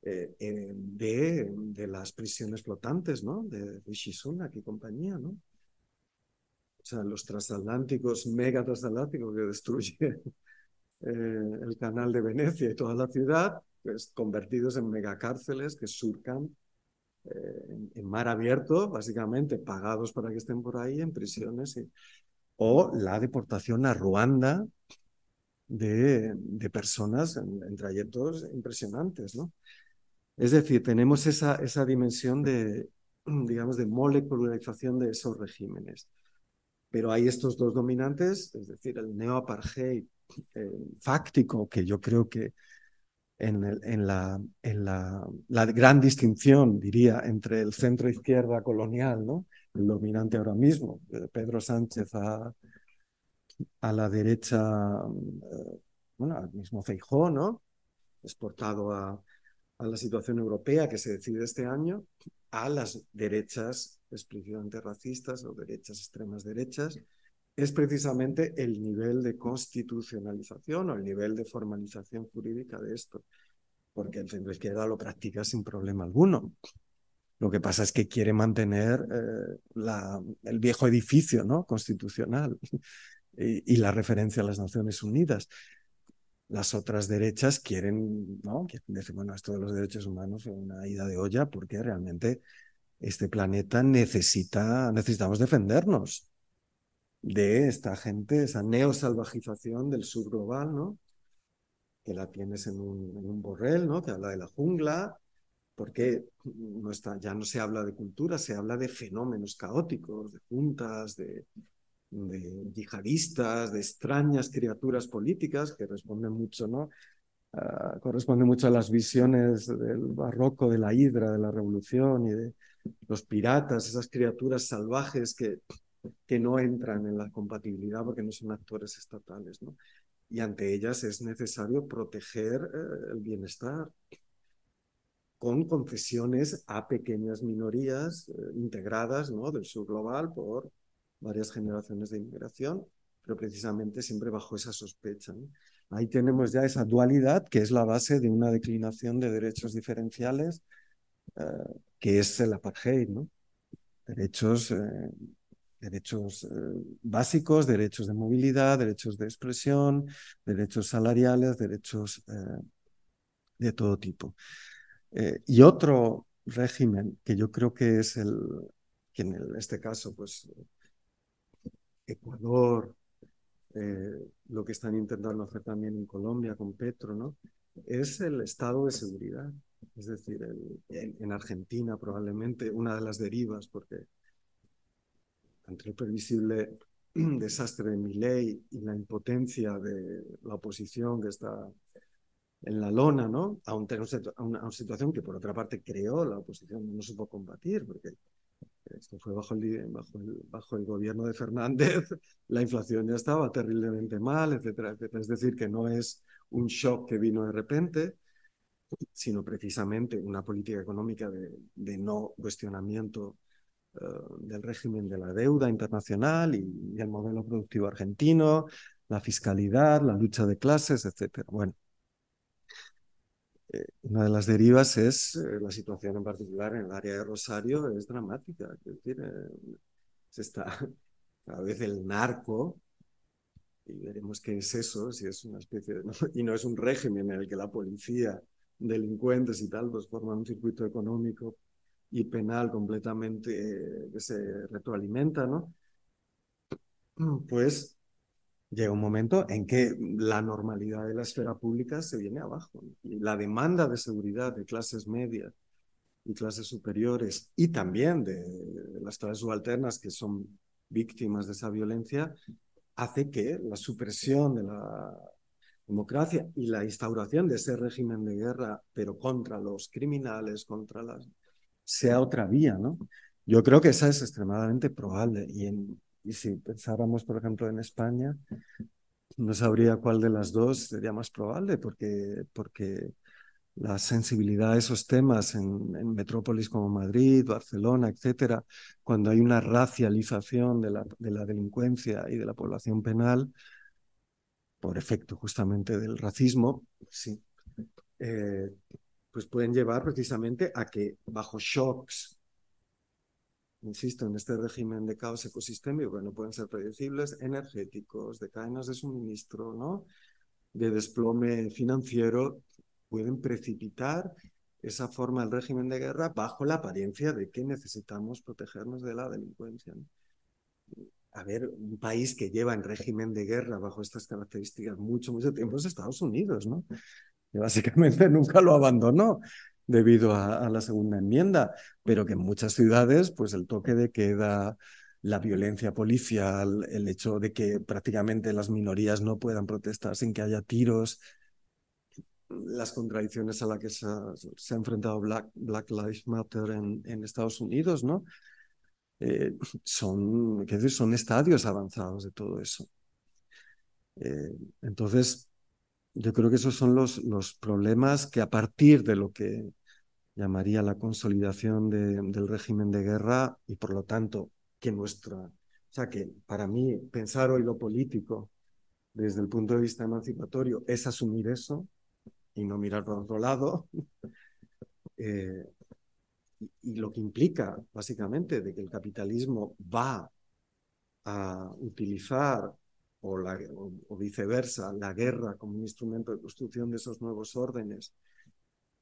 S3: eh, eh, de, de, las prisiones flotantes, ¿no? De Rishi Sunak y compañía, ¿no? O sea, los transatlánticos, mega transatlánticos que destruyen eh, el canal de Venecia y toda la ciudad, pues, convertidos en megacárceles que surcan en, mar abierto, básicamente pagados para que estén por ahí en prisiones, o la deportación a Ruanda de, de personas en, en, trayectos impresionantes, ¿no? Es decir, tenemos esa, esa dimensión de, digamos, de molecularización de esos regímenes. Pero hay estos dos dominantes, es decir, el neo-apartheid eh, fáctico, que yo creo que en, la, en la, la, gran distinción, diría, entre el centro-izquierda colonial, ¿no? el dominante ahora mismo, Pedro Sánchez a, a la derecha, eh, bueno, al mismo Feijó, ¿no? exportado a, a la situación europea que se decide este año, a las derechas explícitamente racistas o derechas extremas derechas, es precisamente el nivel de constitucionalización o el nivel de formalización jurídica de esto, porque el centro izquierda lo practica sin problema alguno. Lo que pasa es que quiere mantener eh, el viejo edificio ¿no? constitucional y, la referencia a las Naciones Unidas. Las otras derechas quieren, ¿no? quieren decir, bueno, esto de los derechos humanos es una ida de olla porque realmente este planeta necesita, necesitamos defendernos de esta gente, esa neosalvajización del sur global, ¿no? Que la tienes en un, en borrel, ¿no? Que habla de la jungla, porque ya no se habla de cultura, se habla de fenómenos caóticos, de juntas, de, de yihadistas, de extrañas criaturas políticas que responden mucho, ¿no? Uh, corresponde mucho a las visiones del barroco, de la hidra, de la revolución y de los piratas, esas criaturas salvajes que que no entran en la compatibilidad porque no son actores estatales, ¿no? Y ante ellas es necesario proteger eh, el bienestar con concesiones a pequeñas minorías eh, integradas ¿no? del sur global por varias generaciones de inmigración, pero precisamente siempre bajo esa sospecha. Ahí tenemos ya esa dualidad que es la base de una declinación de derechos diferenciales, eh, que es el apartheid, derechos eh, derechos eh, básicos, derechos de movilidad, derechos de expresión, derechos salariales, derechos de todo tipo. Y otro régimen que yo creo que es el, que en este caso, pues Ecuador, lo que están intentando hacer también en Colombia con Petro, ¿no? Es el estado de seguridad. Es decir, en, en Argentina probablemente una de las derivas, porque entre el previsible desastre de mi ley y la impotencia de la oposición que está en la lona, ¿no? A una, situación que por otra parte creó la oposición, no supo combatir, porque esto fue bajo el, bajo el, bajo el gobierno de Fernández, la inflación ya estaba terriblemente mal, etcétera, etcétera. Es decir, que no es un shock que vino de repente, sino precisamente una política económica de, de no cuestionamiento del régimen de la deuda internacional y, y, el modelo productivo argentino, la fiscalidad, la lucha de clases, etc. Bueno, eh, una de las derivas es eh, la situación en particular en el área de Rosario, es dramática. Es decir, eh, se está cada vez el narco, y veremos qué es eso, si es una especie de... ¿no? Y no es un régimen en el que la policía, delincuentes y tal, pues forman un circuito económico y penal completamente eh, que se retroalimenta, ¿no? Pues llega un momento en que la normalidad de la esfera pública se viene abajo. Y la demanda de seguridad de clases medias y clases superiores y también de las clases subalternas que son víctimas de esa violencia hace que la supresión de la democracia y la instauración de ese régimen de guerra, pero contra los criminales, contra las sea otra vía, ¿no? Yo creo que esa es extremadamente probable. Y, en, y si pensáramos, por ejemplo, en España, no sabría cuál de las dos sería más probable, porque, porque la sensibilidad a esos temas en, en, metrópolis como Madrid, Barcelona, etcétera, cuando hay una racialización de la, de la delincuencia y de la población penal, por efecto justamente del racismo, sí, eh, pues pueden llevar precisamente a que bajo shocks, insisto, en este régimen de caos ecosistémico que no pueden ser predecibles, energéticos, de cadenas de suministro, ¿no? de desplome financiero, pueden precipitar esa forma del régimen de guerra bajo la apariencia de que necesitamos protegernos de la delincuencia. A ver, un país que lleva en régimen de guerra bajo estas características mucho, mucho tiempo es Estados Unidos, ¿no? Que básicamente nunca lo abandonó debido a, la segunda enmienda, pero que en muchas ciudades, pues el toque de queda, la violencia policial, el hecho de que prácticamente las minorías no puedan protestar sin que haya tiros, las contradicciones a las que se ha, enfrentado Black, Lives Matter en, en Estados Unidos, ¿no? Eh, son, ¿qué decir? son estadios avanzados de todo eso. Eh, entonces, yo creo que esos son los, los problemas que a partir de lo que llamaría la consolidación de, del régimen de guerra y por lo tanto que nuestra, o sea que para mí pensar hoy lo político desde el punto de vista emancipatorio es asumir eso y no mirar por otro lado. eh, y, lo que implica básicamente de que el capitalismo va a utilizar o, la, o viceversa la guerra como un instrumento de construcción de esos nuevos órdenes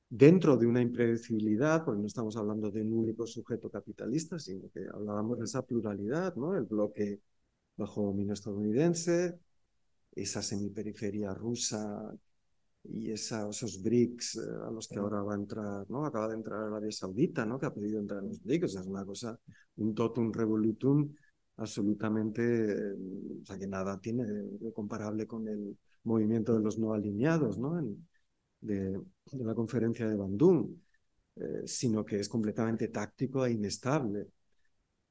S3: dentro de una impredecibilidad, porque no estamos hablando de un único sujeto capitalista, sino que hablábamos de esa pluralidad, ¿no? El bloque bajo dominio estadounidense, esa semiperiferia rusa y esa, esos BRICS eh, a los que ahora va a entrar, ¿no? Acaba de entrar Arabia Saudita, ¿no? Que ha pedido entrar en los BRICS, o sea, es una cosa, un totum revolutum absolutamente, eh, o sea, que nada tiene de comparable con el movimiento de los no alineados, ¿no? En, de, la conferencia de Bandung, eh, sino que es completamente táctico e inestable.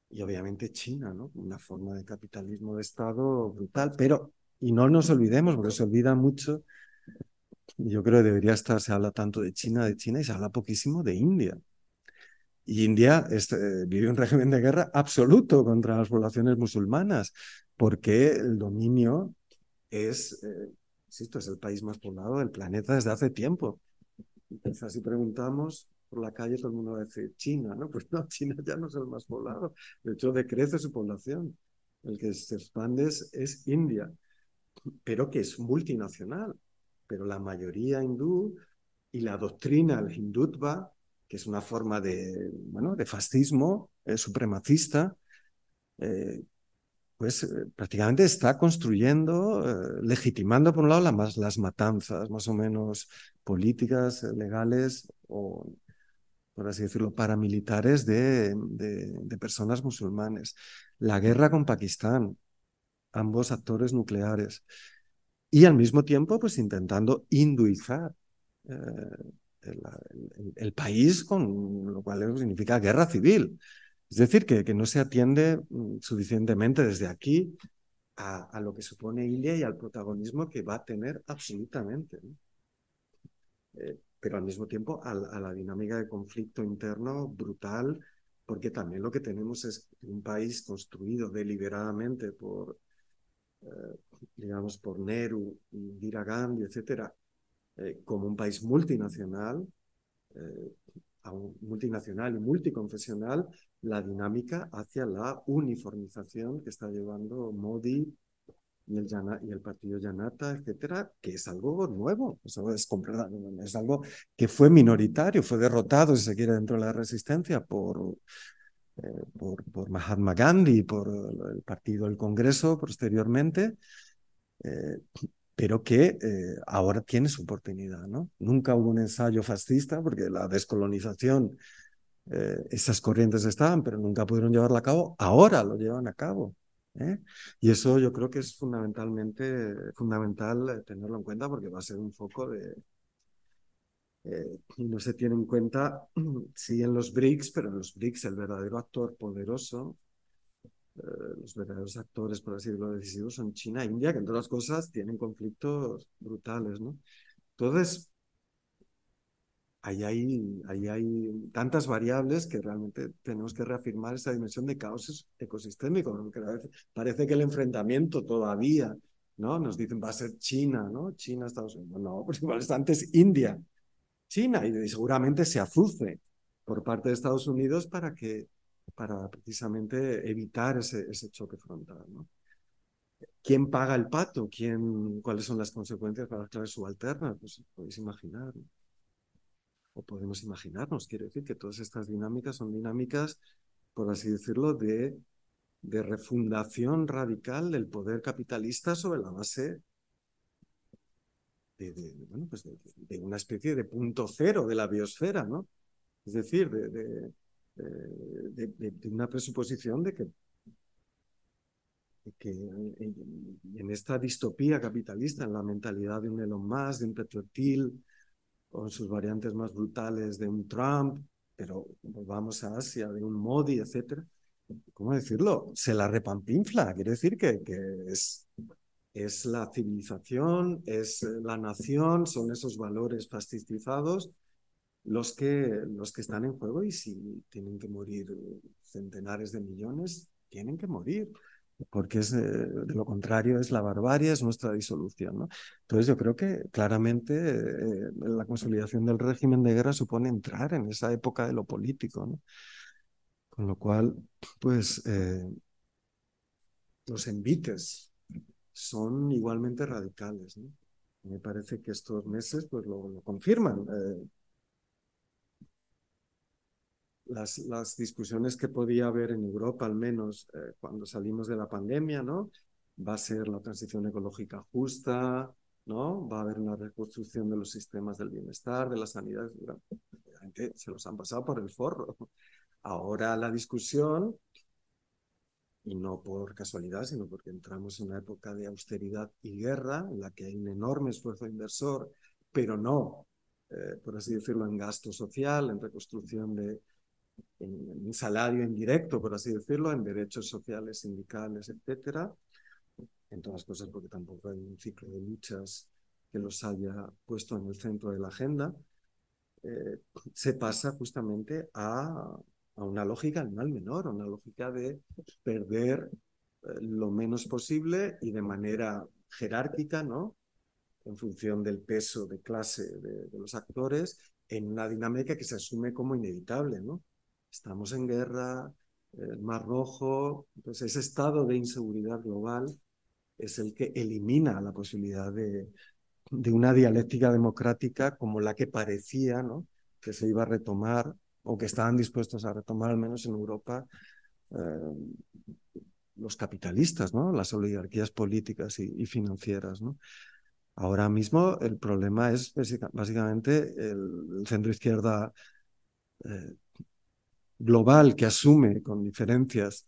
S3: Y obviamente China, ¿no? Una forma de capitalismo de Estado brutal, pero, y no nos olvidemos, porque se olvida mucho, yo creo que debería estar, se habla tanto de China, de China, y se habla poquísimo de India. Y India es, eh, vive un régimen de guerra absoluto contra las poblaciones musulmanas, porque el dominio es eh, insisto, es el país más poblado del planeta desde hace tiempo. Entonces, si preguntamos por la calle, todo el mundo va a China, ¿no? Pues no, China ya no es el más poblado. De hecho, decrece su población. El que se expande es, es India, pero que es multinacional. Pero la mayoría hindú y la doctrina, el hindutva, que es una forma de, bueno, de fascismo eh, supremacista, eh, pues eh, prácticamente está construyendo, eh, legitimando por un lado la, las matanzas más o menos políticas, eh, legales o, por así decirlo, paramilitares de, de, de, personas musulmanes. La guerra con Pakistán, ambos actores nucleares. Y al mismo tiempo, pues intentando hinduizar el, el, el, país, con lo cual significa guerra civil. Es decir, que, no se atiende mm, suficientemente desde aquí a, lo que supone India y al protagonismo que va a tener absolutamente. Eh, pero al mismo tiempo a, la dinámica de conflicto interno brutal, porque también lo que tenemos es un país construido deliberadamente por, eh, digamos, por Nehru, Indira Gandhi, etcétera, eh, como un país multinacional, multinacional y multiconfesional, la dinámica hacia la uniformización que está llevando Modi y el, y el partido Janata, etcétera, que es algo nuevo, eso es, es algo que fue minoritario, fue derrotado, si se quiere, dentro de la resistencia por, eh, por, por, Mahatma Gandhi, por el partido del Congreso posteriormente, eh, pero que eh, ahora tiene su oportunidad. ¿no? Nunca hubo un ensayo fascista, porque la descolonización, eh, esas corrientes estaban, pero nunca pudieron llevarla a cabo. Ahora lo llevan a cabo. ¿eh? Y eso yo creo que es fundamentalmente fundamental eh, tenerlo en cuenta, porque va a ser un foco de... No se tiene en cuenta, sí, en los BRICS, pero en los BRICS el verdadero actor poderoso los verdaderos actores, por así decirlo, decisivos son China e India, que entre otras cosas tienen conflictos brutales, ¿no? Entonces, ahí hay, ahí hay tantas variables que realmente tenemos que reafirmar esa dimensión de caos ecosistémico, porque a veces parece que el enfrentamiento todavía, ¿no? Nos dicen va a ser China, ¿no? China, Estados Unidos. No, pues igual está antes India, China, y seguramente se azuce por parte de Estados Unidos para que para precisamente evitar ese, ese choque frontal. ¿no? ¿Quién paga el pato? ¿Quién, ¿Cuáles son las consecuencias para las clases subalternas? Pues podéis imaginar. o podemos imaginarnos. Quiero decir que todas estas dinámicas son dinámicas, por así decirlo, de, de refundación radical del poder capitalista sobre la base de, bueno, pues de, una especie de punto cero de la biosfera, ¿no? Es decir, de, una presuposición de que, que en, esta distopía capitalista, en la mentalidad de un Elon Musk, de un Petro Thiel, o en sus variantes más brutales de un Trump, pero vamos a Asia, de un Modi, etcétera, ¿cómo decirlo? Se la repampinfla, quiere decir que, que es es la civilización, es la nación, son esos valores fascistizados los que, los que están en juego y si tienen que morir centenares de millones, tienen que morir, porque es, de lo contrario es la barbarie, es nuestra disolución. ¿no? Entonces yo creo que claramente eh, la consolidación del régimen de guerra supone entrar en esa época de lo político. ¿no? Con lo cual, pues eh, los envites son igualmente radicales. Me parece que estos meses pues, lo, confirman. Eh, las, las, discusiones que podía haber en Europa, al menos eh, cuando salimos de la pandemia, ¿no? Va a ser la transición ecológica justa, ¿no? Va a haber una reconstrucción de los sistemas del bienestar, de la sanidad. Se los han pasado por el forro. Ahora la discusión y no por casualidad, sino porque entramos en una época de austeridad y guerra, en la que hay un enorme esfuerzo inversor, pero no, eh, por así decirlo, en gasto social, en reconstrucción de en, un salario indirecto, por así decirlo, en derechos sociales, sindicales, etcétera. En todas cosas, porque tampoco hay un ciclo de luchas que los haya puesto en el centro de la agenda, eh, se pasa justamente a a una lógica del mal menor, a una lógica de perder eh, lo menos posible y de manera jerárquica, ¿no? En función del peso de clase de, los actores, en una dinámica que se asume como inevitable, ¿no? Estamos en guerra, el Mar Rojo, pues ese estado de inseguridad global es el que elimina la posibilidad de, de una dialéctica democrática como la que parecía, ¿no? Que se iba a retomar o que estaban dispuestos a retomar, al menos en Europa, eh, los capitalistas, ¿no? las oligarquías políticas y, financieras. ¿no? Ahora mismo el problema es básicamente el, centro izquierda eh, global que asume con diferencias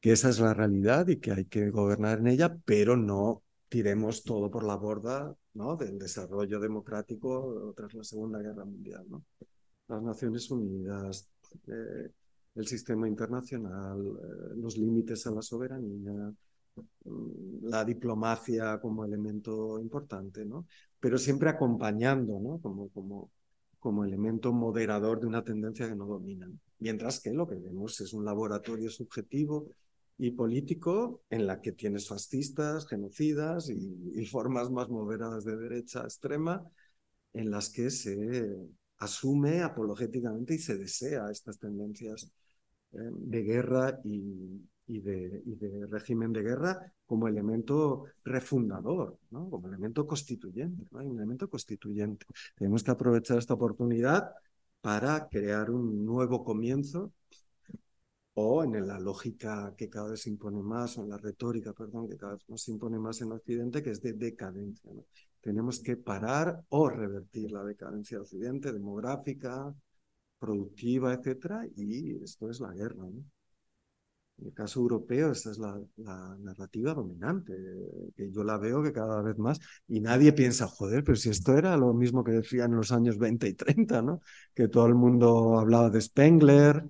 S3: que esa es la realidad y que hay que gobernar en ella, pero no tiremos todo por la borda ¿no? del desarrollo democrático tras la Segunda Guerra Mundial. ¿no? las Naciones Unidas, eh, el sistema internacional, eh, los límites a la soberanía, mm, la diplomacia como elemento importante, ¿no? Pero siempre acompañando, ¿no? Como, como, como elemento moderador de una tendencia que no domina. Mientras que lo que vemos es un laboratorio subjetivo y político en la que tienes fascistas, genocidas y, y formas más moderadas de derecha extrema en las que se asume apologéticamente y se desea estas tendencias eh, de guerra y, de, de, régimen de guerra como elemento refundador, ¿no? como elemento constituyente, ¿no? un elemento constituyente. Tenemos que aprovechar esta oportunidad para crear un nuevo comienzo o en la lógica que cada vez se impone más, o en la retórica, perdón, que cada vez más se impone más en Occidente, que es de decadencia. tenemos que parar o revertir la decadencia de Occidente, demográfica, productiva, etcétera, y esto es la guerra. ¿no? En el caso europeo, esta es la, narrativa dominante, que yo la veo que cada vez más, y nadie piensa, joder, pero si esto era lo mismo que decían en los años 20 y 30, ¿no? Que todo el mundo hablaba de Spengler,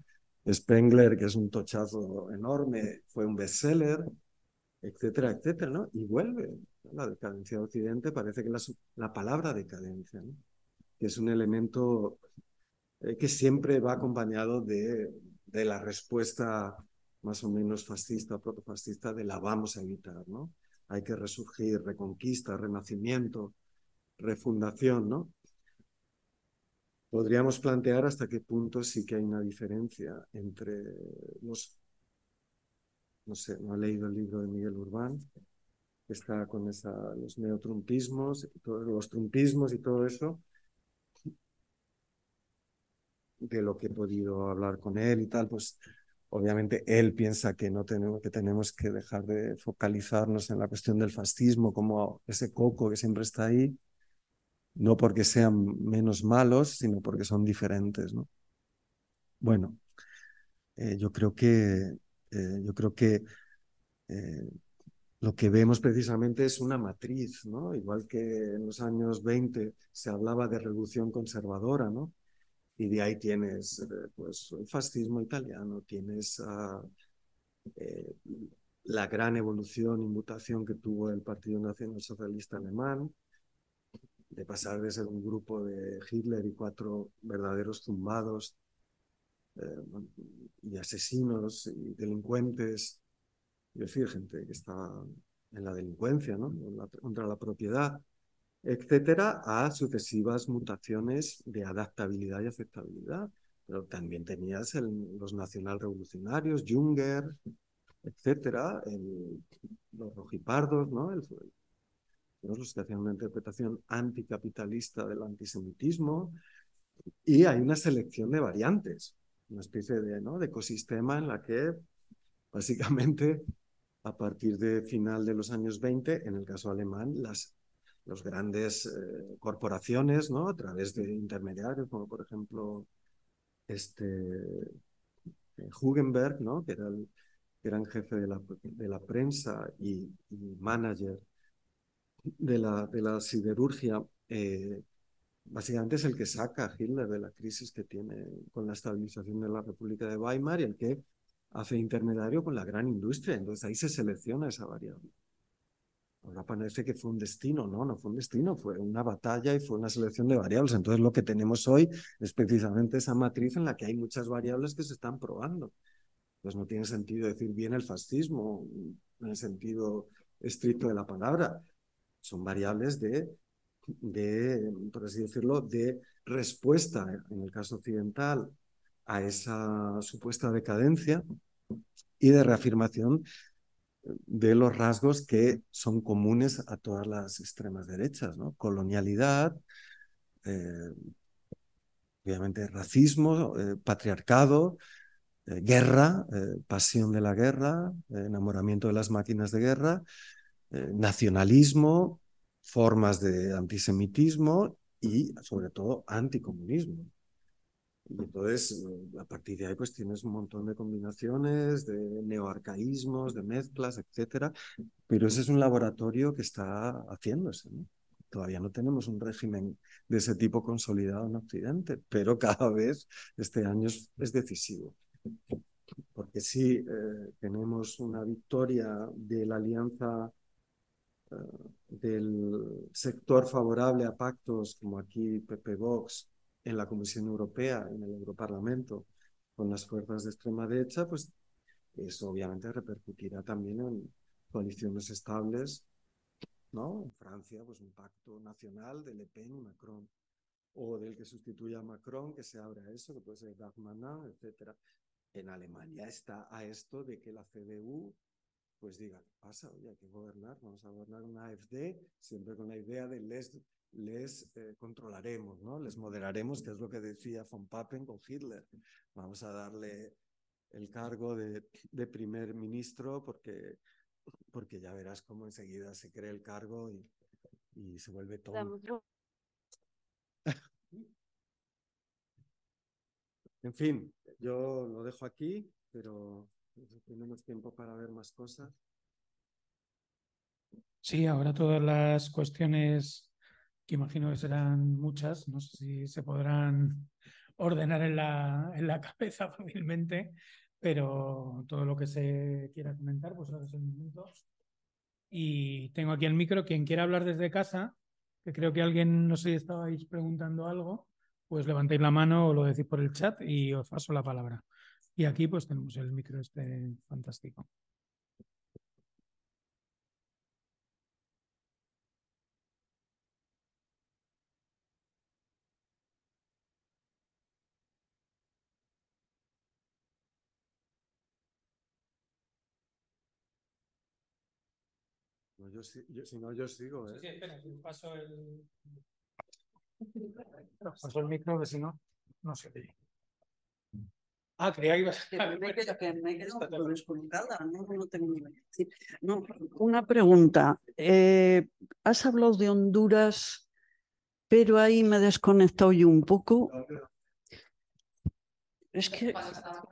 S3: Spengler, que es un tochazo enorme, fue un bestseller, etcétera, etcétera, ¿no? Y vuelve. La decadencia de Occidente parece que la, la palabra decadencia, ¿no? que es un elemento eh, que siempre va acompañado de, de, la respuesta más o menos fascista, protofascista, de la vamos a evitar, ¿no? Hay que resurgir, reconquista, renacimiento, refundación, ¿no? Podríamos plantear hasta qué punto sí que hay una diferencia entre los no sé, no he leído el libro de Miguel Urbán, que está con esa, los neotrumpismos, los trumpismos y todo eso. de lo que he podido hablar con él y tal, pues obviamente él piensa que no tenemos que tenemos que dejar de focalizarnos en la cuestión del fascismo como ese coco que siempre está ahí, no porque sean menos malos, sino porque son diferentes, ¿no? Bueno, eh, yo creo que eh, yo creo que eh, lo que vemos precisamente es una matriz, ¿no? Igual que en los años 20 se hablaba de revolución conservadora, ¿no? Y de ahí tienes eh, pues, el fascismo italiano, tienes uh, la gran evolución y mutación que tuvo el Partido Nacional Socialista Alemán, de pasar de ser un grupo de Hitler y cuatro verdaderos zumbados eh, y asesinos y delincuentes, es decir, gente que estaba en la delincuencia, ¿no? contra la propiedad, etcétera, a sucesivas mutaciones de adaptabilidad y aceptabilidad. Pero también tenías el, los nacional revolucionarios, Junger, etcétera, los rojipardos, ¿no? El, los que hacían una interpretación anticapitalista del antisemitismo, y hay una selección de variantes, una especie de, ¿no? de ecosistema en la que básicamente a partir de final de los años 20, en el caso alemán, las las grandes eh, corporaciones, ¿no? A través de intermediarios, como por ejemplo este eh, Hugenberg, ¿no? Que era el gran jefe de la, de la prensa y, y, manager de la, de la siderurgia, eh, básicamente es el que saca a Hitler de la crisis que tiene con la estabilización de la República de Weimar y el que hace intermediario con la gran industria. Entonces ahí se selecciona esa variable. Ahora parece que fue un destino, no, no fue un destino, fue una batalla y fue una selección de variables. Entonces lo que tenemos hoy es precisamente esa matriz en la que hay muchas variables que se están probando. Pues no tiene sentido decir bien el fascismo en el sentido estricto de la palabra. Son variables de, de, por así decirlo, de respuesta en el caso occidental a esa supuesta decadencia y de reafirmación de los rasgos que son comunes a todas las extremas derechas, ¿no? Colonialidad, eh, obviamente racismo, eh, patriarcado, eh, guerra, pasión de la guerra, enamoramiento de las máquinas de guerra, nacionalismo, formas de antisemitismo y sobre todo anticomunismo. Y entonces, a partir de ahí, pues tienes un montón de combinaciones, de neoarcaísmos, de mezclas, etcétera. Pero ese es un laboratorio que está haciéndose. ¿no? Todavía no tenemos un régimen de ese tipo consolidado en Occidente, pero cada vez este año es, es decisivo. Porque si eh, tenemos una victoria de la alianza eh, del sector favorable a pactos como aquí Pepe Vox en la Comisión Europea, en el Europarlamento, con las fuerzas de extrema derecha, pues eso obviamente repercutirá también en coaliciones estables, ¿no? En Francia, pues un pacto nacional de Le Pen y Macron, o del que sustituya a Macron, que se abre a eso, que puede ser Darmanin, etc. En Alemania está a esto de que la CDU pues diga, ¿qué pasa? Oye, hay que gobernar, vamos a gobernar una AFD, siempre con la idea de les les eh, controlaremos, ¿no? Les moderaremos, que es lo que decía von Papen con Hitler. Vamos a darle el cargo de, de primer ministro porque, porque ya verás cómo enseguida se cree el cargo y, y se vuelve todo. en fin, yo lo dejo aquí, pero tenemos tiempo para ver más cosas.
S2: Sí, ahora todas las cuestiones que imagino que serán muchas, no sé si se podrán ordenar en la, en la cabeza fácilmente, pero todo lo que se quiera comentar, pues ahora es el momento. Y tengo aquí el micro, quien quiera hablar desde casa, que creo que alguien, no sé si estabais preguntando algo, pues levantéis la mano o lo decís por el chat y os paso la palabra. Y aquí pues tenemos el micro este fantástico.
S3: Yo, yo, si no, yo sigo. ¿eh?
S2: Sí, sí, espera, si paso el. paso el micro, que si no, no se ve. Ah, creía que ibas
S4: Que me he quedado, que me he quedado un poco descolocada, no, no tengo ni decir. No, una pregunta. eh, has hablado de Honduras, pero ahí me he desconectado yo un poco. Es que,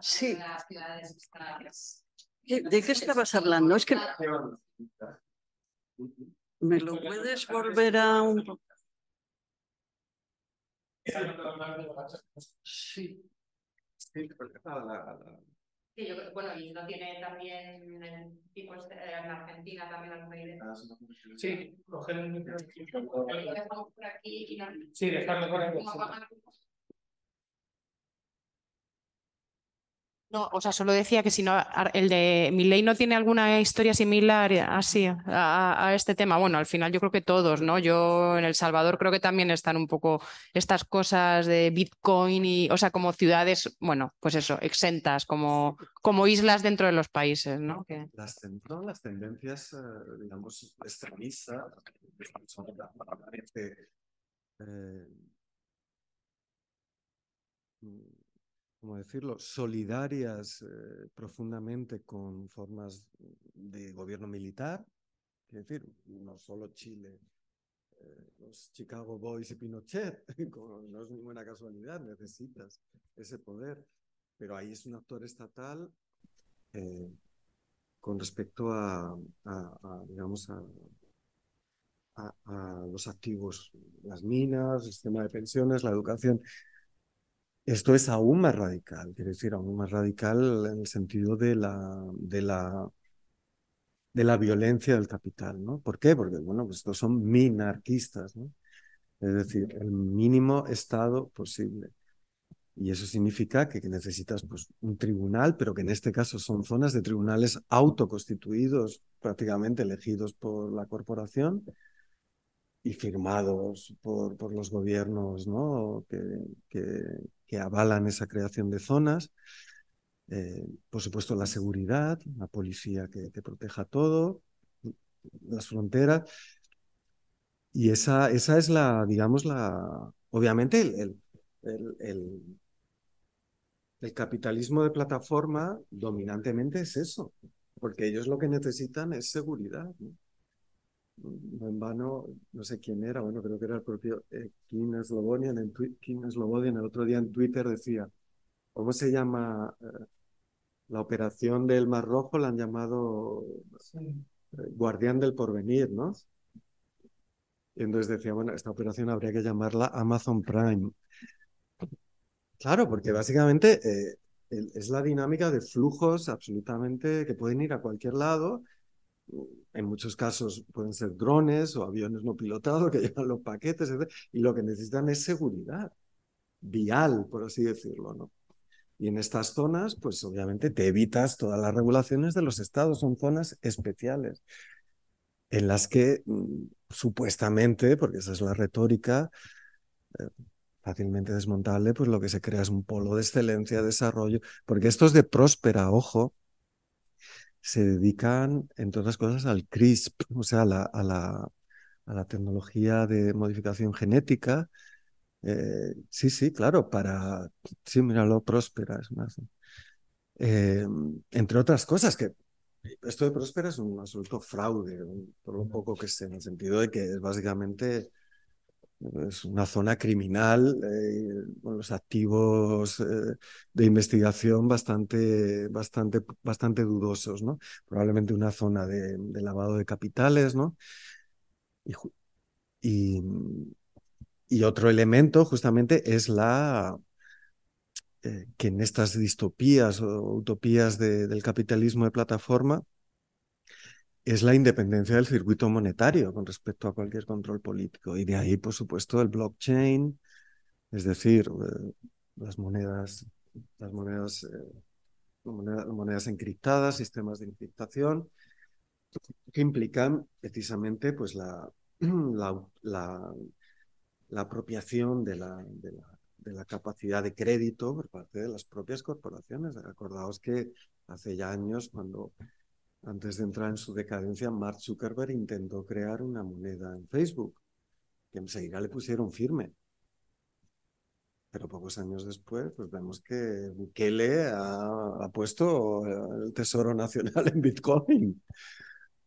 S4: sí. ¿Qué- ¿De qué estabas hablando? Es que me lo puedes volver a un po- Sí.
S5: Sí, yo creo- bueno, y no tiene también el tipo este, eh, en Argentina también alguna idea.
S2: Sí, coger el micro.
S5: Lo dejamos por aquí y no-
S2: Sí, dejarlo por aquí.
S5: ¿Cómo apagar?
S6: No, o sea, solo decía que si no, el de Milei no tiene alguna historia similar así a, este tema. Bueno, al final yo creo que todos, ¿no? Yo en El Salvador creo que también están un poco estas cosas de Bitcoin y, o sea, como ciudades, bueno, pues eso, exentas, como, como islas dentro de los países, ¿no? Que-
S3: Las, ten- no, las tendencias, eh, digamos, extremistas, son eh, ¿cómo decirlo?, solidarias eh, profundamente con formas de gobierno militar. Es decir, no solo Chile, eh, los Chicago Boys y Pinochet, no es ninguna casualidad, necesitas ese poder. Pero ahí es un actor estatal eh, con respecto a, digamos, a los activos, las minas, el sistema de pensiones, la educación. Esto es aún más radical, quiero decir, aún más radical en el sentido de la, de la, de la violencia del capital, ¿no? ¿Por qué? Porque, bueno, pues estos son minarquistas. Es decir, el mínimo Estado posible. Y eso significa que, que necesitas pues, un tribunal, pero que en este caso son zonas de tribunales autoconstituidos, prácticamente elegidos por la corporación y firmados por, por los gobiernos ¿no? que, que, avalan esa creación de zonas. Eh, por supuesto, la seguridad, la policía que, que proteja todo, las fronteras. Y esa, esa es la, digamos, la, obviamente el, el, el, capitalismo de plataforma dominantemente es eso, porque ellos lo que necesitan es seguridad. No en vano, no sé quién era, bueno, creo que era el propio eh, Kim Slobodian, en Kim Slobodian el otro día en Twitter decía, ¿cómo se llama eh, la operación del Mar Rojo? La han llamado eh, Guardián del Porvenir, ¿no? Y entonces decía, bueno, esta operación habría que llamarla Amazon Prime. Claro, porque básicamente eh, el- es la dinámica de flujos absolutamente que pueden ir a cualquier lado. En muchos casos pueden ser drones o aviones no pilotados que llevan los paquetes. Y lo que necesitan es seguridad vial, por así decirlo, ¿no? Y en estas zonas, pues obviamente te evitas todas las regulaciones de los estados, son zonas especiales en las que mm, supuestamente, porque esa es la retórica, eh, fácilmente desmontable, pues lo que se crea es un polo de excelencia, desarrollo, porque estos de próspera, ojo, se dedican, entre otras cosas, al CRISP, o sea, a la, a la, a la tecnología de modificación genética. Eh, sí, sí, claro, para, sí, míralo, próspera, es más. Eh, entre otras cosas, que esto de próspera es un absoluto fraude, por lo poco que sé, en el sentido de que es básicamente es una zona criminal eh, con los activos eh, de investigación bastante, bastante, bastante dudosos, ¿no? Probablemente una zona de, lavado de capitales, ¿no? Y, y, otro elemento justamente es la eh, que en estas distopías o utopías de- del capitalismo de plataforma es la independencia del circuito monetario con respecto a cualquier control político. Y de ahí, por supuesto, el blockchain, es decir, eh, las monedas, las monedas, eh, moneda- monedas encriptadas, sistemas de encriptación, que implican precisamente pues, la, la, la- la apropiación de la, de la- de la capacidad de crédito por parte de las propias corporaciones. Acordaos que hace ya años, cuando antes de entrar en su decadencia, Mark Zuckerberg intentó crear una moneda en Facebook, que enseguida le pusieron firme. Pero pocos años después, pues vemos que Bukele ha, puesto el Tesoro Nacional en Bitcoin.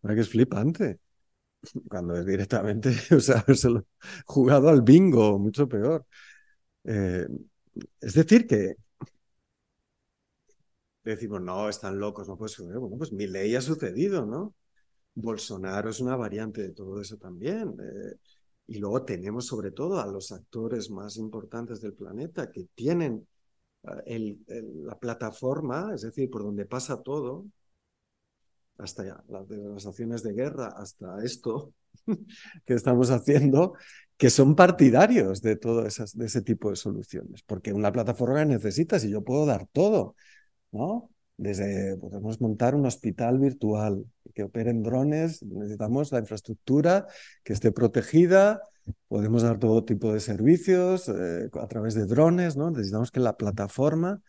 S3: ¿Verdad que es flipante? Cuando es directamente, o sea, jugado al bingo, mucho peor. Eh, es decir, que decimos, no, están locos, no puede suceder. Bueno, pues mi ley ha sucedido, ¿no? Bolsonaro es una variante de todo eso también. Eh, y luego tenemos sobre todo a los actores más importantes del planeta que tienen eh, la plataforma, es decir, por donde pasa todo, hasta ya, las, acciones de guerra, hasta esto que estamos haciendo, que son partidarios de todo esas, de ese tipo de soluciones. Porque una plataforma necesita, si yo puedo dar todo, ¿no? Desde podemos montar un hospital virtual que operen drones, necesitamos la infraestructura que esté protegida, podemos dar todo tipo de servicios eh, a través de drones, ¿no? Necesitamos que la plataforma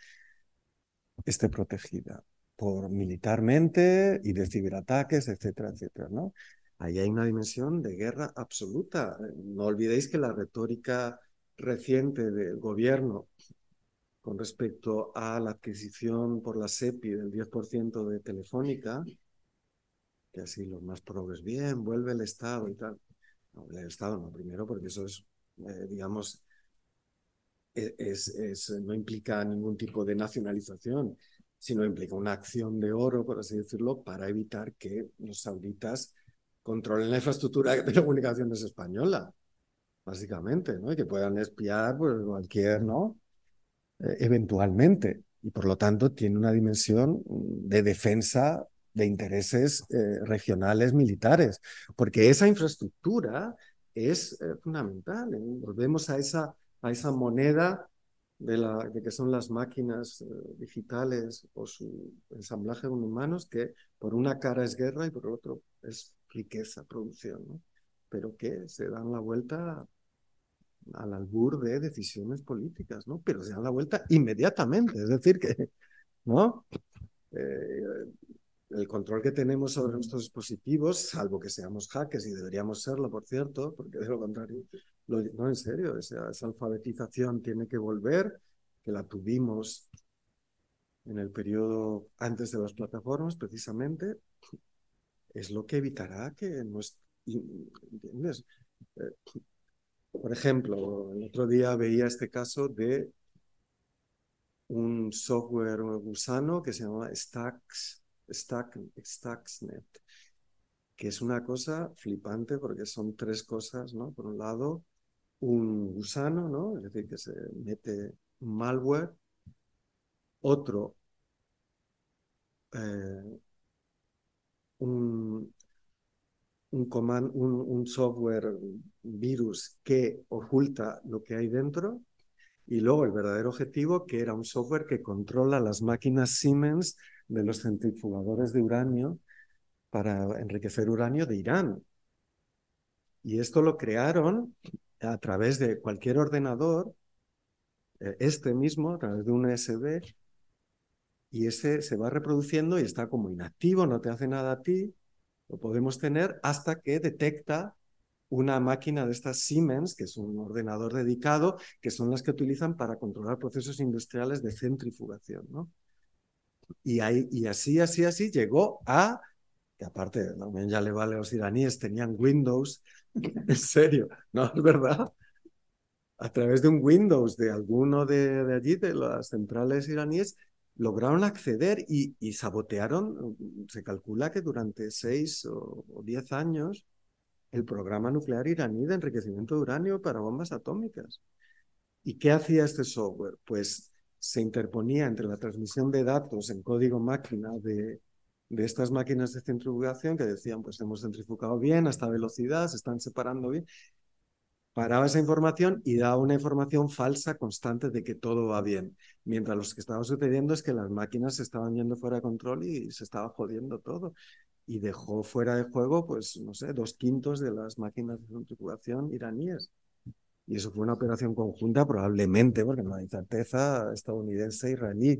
S3: esté protegida por militarmente y de ciberataques, etcétera, etcétera, ¿no? Ahí hay una dimensión de guerra absoluta. No olvidéis que la retórica reciente del gobierno con respecto a la adquisición por la SEPI del 10% de Telefónica, que así los más progres, bien, vuelve el Estado y tal. No, el Estado no, primero porque eso es, eh, digamos, e-, es, es, no implica ningún tipo de nacionalización, sino implica una acción de oro, por así decirlo, para evitar que los sauditas controlen la infraestructura de telecomunicaciones española, básicamente, ¿no? Y que puedan espiar pues, cualquier, ¿no? Eh, eventualmente, y por lo tanto tiene una dimensión de defensa de intereses eh, regionales militares, porque esa infraestructura es eh, fundamental. Volvemos a esa, a esa moneda de, la, de que son las máquinas digitales o su ensamblaje con humanos, que por una cara es guerra y por otro es riqueza, producción, pero que se dan la vuelta al albur de decisiones políticas, ¿no? Pero se dan la vuelta inmediatamente, es decir, que, ¿no? Eh, el control que tenemos sobre nuestros dispositivos, salvo que seamos hackers, y deberíamos serlo, por cierto, porque de lo contrario, no, en serio, esa, esa alfabetización tiene que volver, que la tuvimos en el periodo antes de las plataformas, precisamente, es lo que evitará que nuestro, ¿entiendes? Eh, por ejemplo, el otro día veía este caso de un software gusano que se llama Stacks, Stack, Stacksnet, que es una cosa flipante porque son tres cosas, ¿no? Por un lado, un gusano, ¿no? Es decir, que se mete malware. Otro, eh, un, un, un, software virus que oculta lo que hay dentro y luego el verdadero objetivo que era un software que controla las máquinas Siemens de los centrifugadores de uranio para enriquecer uranio de Irán. Y esto lo crearon a través de cualquier ordenador, eh, este mismo, a través de un USB, y ese se va reproduciendo y está como inactivo, no te hace nada a ti, lo podemos tener hasta que detecta una máquina de estas Siemens, que es un ordenador dedicado, que son las que utilizan para controlar procesos industriales de centrifugación. ¿no? Y, ahí, y así, así, así llegó a, que aparte también ya le vale a los iraníes, tenían Windows, en serio, no es verdad. A través de un Windows de alguno de, de allí, de las centrales iraníes, lograron acceder y, sabotearon, se calcula que durante seis o, diez años, el programa nuclear iraní de enriquecimiento de uranio para bombas atómicas. ¿Y qué hacía este software? Pues se interponía entre la transmisión de datos en código máquina de, de estas máquinas de centrifugación que decían, pues hemos centrifugado bien a esta velocidad, se están separando bien, paraba esa información y daba una información falsa constante de que todo va bien. Mientras lo que estaba sucediendo es que las máquinas se estaban yendo fuera de control y se estaba jodiendo todo. Y dejó fuera de juego, pues, no sé, dos quintos de las máquinas de centrifugación iraníes. Y eso fue una operación conjunta, probablemente, porque no hay certeza, estadounidense-iraní.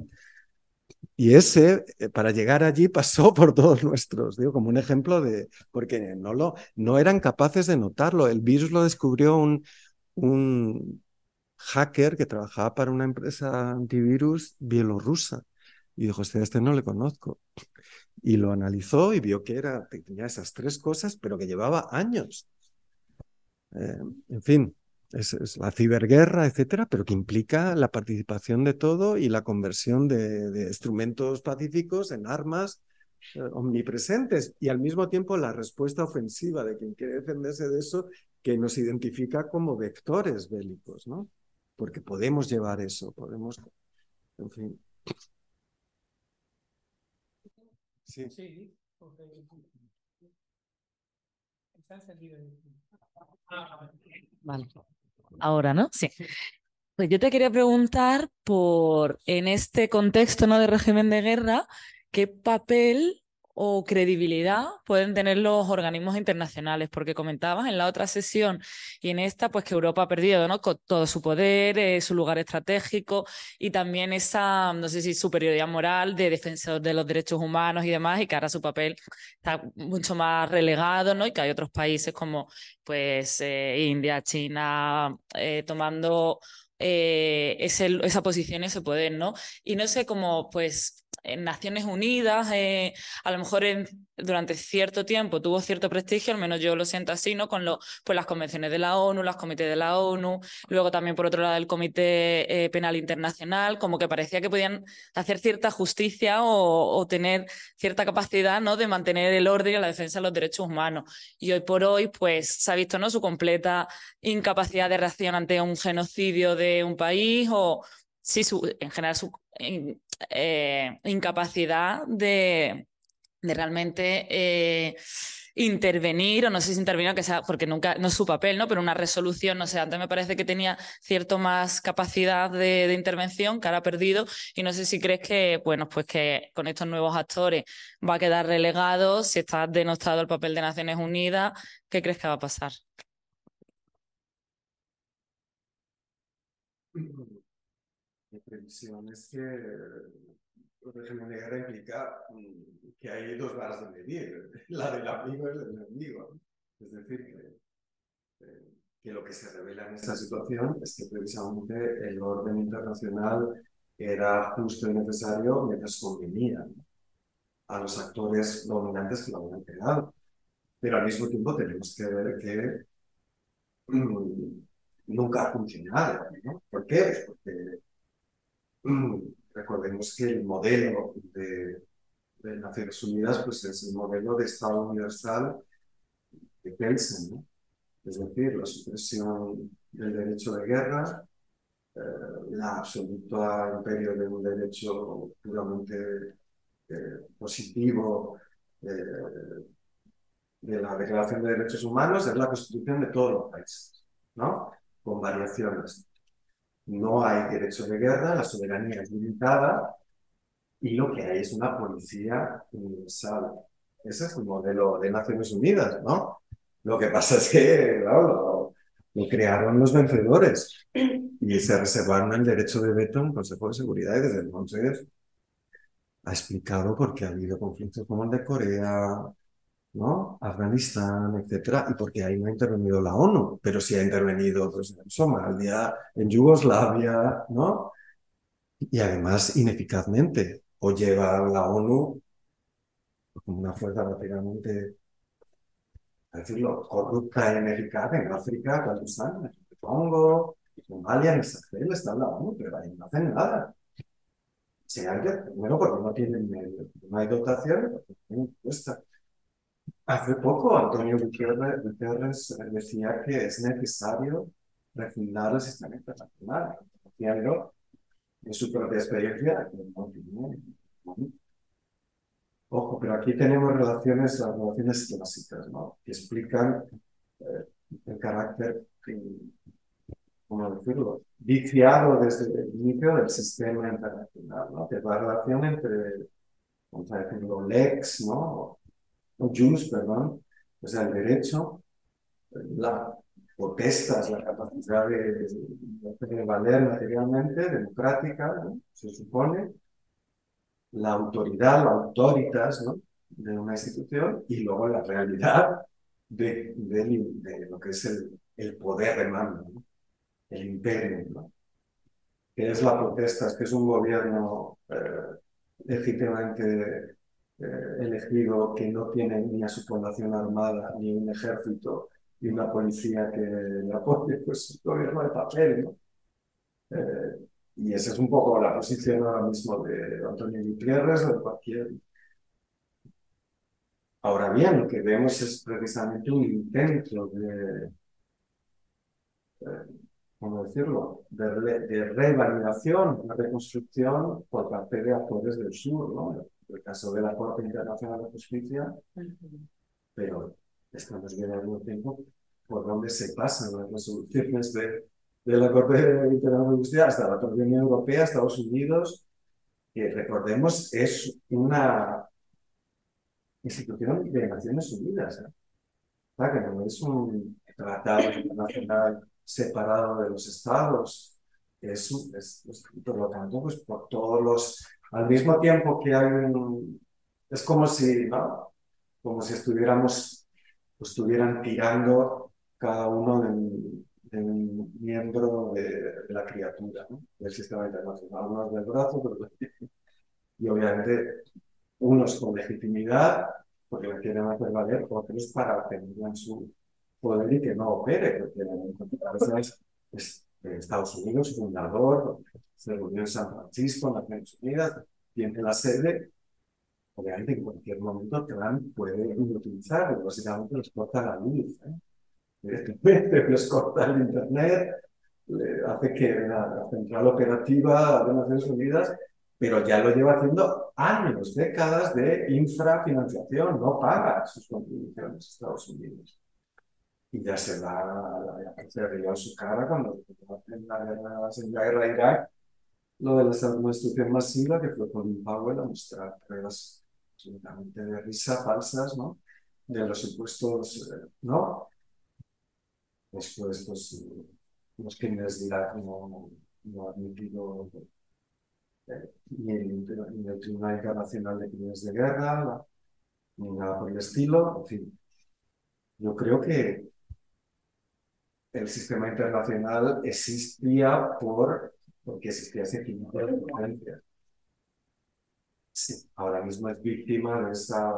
S3: Y ese, eh, para llegar allí, pasó por todos nuestros, digo, como un ejemplo de, porque no, lo, no eran capaces de notarlo. El virus lo descubrió un, un, hacker que trabajaba para una empresa antivirus bielorrusa. Y dijo, este, este no le conozco. Y lo analizó y vio que era, tenía esas tres cosas, pero que llevaba años. Eh, en fin, es, es, la ciberguerra, etcétera, pero que implica la participación de todo y la conversión de, de instrumentos pacíficos en armas eh, omnipresentes y al mismo tiempo la respuesta ofensiva de quien quiere defenderse de eso que nos identifica como vectores bélicos, ¿no? Porque podemos llevar eso, podemos, en fin. Sí.
S2: Sí, porque está encendido.
S7: Vale. Ahora, ¿no? Sí. Pues yo te quería preguntar por, en este contexto ¿no? de régimen de guerra, ¿qué papel o credibilidad pueden tener los organismos internacionales, porque comentabas en la otra sesión y en esta, pues que Europa ha perdido ¿no? Con todo su poder, eh, su lugar estratégico y también esa, no sé si superioridad moral de defensor de los derechos humanos y demás, y que ahora su papel está mucho más relegado, ¿no? Y que hay otros países como pues eh, India, China, eh, tomando esa posición, ese poder, ¿no? Y no sé cómo, pues, en Naciones Unidas, eh, a lo mejor durante cierto tiempo tuvo cierto prestigio, al menos yo lo siento así, ¿no? Con lo, pues las convenciones de la ONU, los comités de la ONU, luego también por otro lado el Comité eh, Penal Internacional, como que parecía que podían hacer cierta justicia o, o, tener cierta capacidad, ¿no? De mantener el orden y la defensa de los derechos humanos. Y hoy por hoy, pues se ha visto, ¿no? Su completa incapacidad de reacción ante un genocidio de un país o sí, su, en general su eh, incapacidad de, de realmente eh, intervenir, o no sé si intervenir, que sea, porque nunca, no es su papel, ¿no? Pero una resolución, no sé, antes me parece que tenía cierto más capacidad de, de, intervención, que ahora ha perdido, y no sé si crees que, bueno, pues que con estos nuevos actores va a quedar relegado, si está denostado el papel de Naciones Unidas, ¿qué crees que va a pasar?
S3: Mi previsión es que de guerra implica que hay dos varas de medir, la del amigo y la del enemigo. Es decir, que, que, lo que se revela en esta situación es que precisamente el orden internacional era justo y necesario mientras convenía a los actores dominantes que lo habían creado. Pero al mismo tiempo tenemos que ver que mmm, nunca ha funcionado. ¿no? ¿Por qué? Pues porque recordemos que el modelo de, de, Naciones Unidas pues es el modelo de Estado universal de Kelsen, es decir, la supresión del derecho de guerra, eh, la absoluta imperio de un derecho puramente eh, positivo eh, de la Declaración de Derechos Humanos, es la constitución de todos los países, ¿no? con variaciones no hay derecho de guerra, la soberanía es limitada y lo que hay es una policía universal. Ese es el modelo de Naciones Unidas, ¿no? Lo que pasa es que, lo, crearon los vencedores y se reservaron el derecho de veto en Consejo de Seguridad y desde entonces ha explicado por qué ha habido conflictos como el de Corea, ¿no? Afganistán, etcétera, y porque ahí no ha intervenido la ONU, pero sí ha intervenido en Somalia, en Yugoslavia, ¿no? Y además ineficazmente, o lleva la ONU como una fuerza prácticamente, a decirlo, corrupta e ineficaz en África, Pakistán, en el Congo, en Somalia, en el Sahel, está la ONU, pero ahí no hacen nada. Si alguien, bueno, porque no tienen medio, no hay dotación, porque no cuesta. Hace poco Antonio Gutiérrez, Gutiérrez decía que es necesario refundar el sistema internacional, conociendo en su propia experiencia. Ojo, pero aquí tenemos relaciones, las relaciones clásicas, ¿no? Que explican eh, el carácter, ¿cómo decirlo? Viciado desde el inicio del sistema internacional, ¿no? Que la relación entre, vamos a decirlo, lex, ¿no? Jus, perdón, sea, el derecho, la potestas, la capacidad de, valer materialmente, democrática, se supone, la autoridad, la autoritas de una institución y luego la realidad de, lo que es el, poder de mando. el imperio, que es la protesta, es que es un gobierno eh, legítimamente eh, elegido que no tiene ni a su población armada, ni un ejército y una policía que le apoye, pues un gobierno de papel, ¿no? Eh, y esa es un poco la posición ahora mismo de Antonio Gutiérrez de cualquier. Ahora bien, lo que vemos es precisamente un intento de, eh, ¿cómo decirlo?, de, de revalidación, una reconstrucción por parte de actores del sur, ¿no? El caso de la Corte Internacional de Justicia, pero estamos viendo al mismo tiempo por dónde se pasan las resoluciones de, de la Corte Internacional de Justicia hasta la propia Unión Europea, Estados Unidos, que recordemos es una institución de Naciones Unidas, ¿eh? que no es un tratado internacional separado de los estados, es, es, es, por lo tanto, pues por todos los al mismo tiempo que hay un... Es como si, ¿no? Como si estuviéramos, pues, estuvieran tirando cada uno de un, miembro de, la criatura, ¿no? Del sistema internacional. Unos del brazo, pero... Y obviamente unos con legitimidad, porque lo quieren hacer valer, otros para tener en su poder y que no opere, porque a veces es Estados Unidos, fundador, se reunió en San Francisco, Naciones Unidas, tiene la sede, obviamente en cualquier momento Trump puede utilizar, básicamente les corta la luz, ¿eh? les corta el internet, le hace que la, central operativa de Naciones Unidas, pero ya lo lleva haciendo años, décadas de infrafinanciación, no paga sus contribuciones Estados Unidos. Y ya se va, se río su cara cuando en la guerra, en la guerra de Irak, lo de la destrucción masiva, que fue Colin Powell a mostrar pruebas absolutamente de risa falsas, ¿no? De los supuestos, eh, ¿no? Después, pues, los crímenes de Irak no, no admitido eh, ni, el, el Tribunal Internacional de Crímenes de Guerra, ni nada por el estilo, en fin. Yo creo que el sistema internacional existía por porque existía ese tipo de violencia. Sí, ahora mismo es víctima de esa,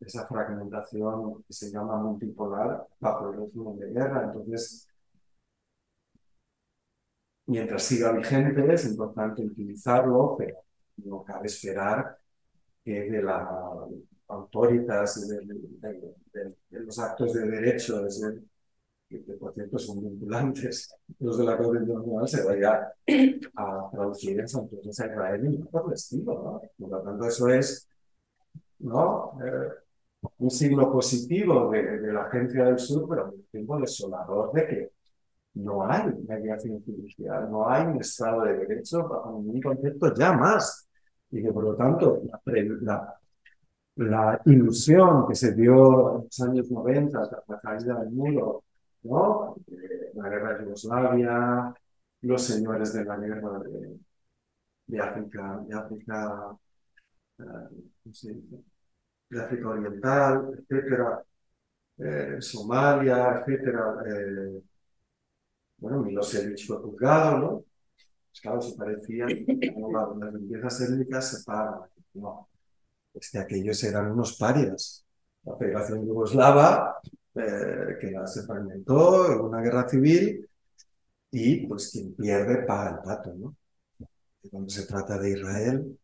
S3: esa fragmentación que se llama multipolar bajo el régimen de guerra. Entonces, mientras siga vigente, es importante utilizarlo, pero no cabe esperar que de la autoritas de, de, los actos de derecho desde que, por cierto son vinculantes, los de la Corte Internacional se vaya a traducir en santuarios a Israel y por el estilo, ¿no? Por lo tanto, eso es, ¿no? Eh, un signo positivo de, de, la Agencia del Sur, pero un tiempo desolador de que no hay mediación judicial, no hay un Estado de Derecho bajo ningún concepto ya más. Y que por lo tanto la, la, la ilusión que se dio en los años 90 tras la caída del muro ¿no? la guerra de Yugoslavia, los señores de la guerra de, África, de África, de África Oriental, etcétera, eh, Somalia, etcétera. Eh, bueno, Milosevic fue juzgado, ¿no? Pues claro, se parecía, las limpiezas étnicas se pagan. No, aquellos eran unos parias. La Federación Yugoslava eh, que se fragmentó en una guerra civil y pues quien pierde paga el pato, ¿no? Cuando se trata de Israel,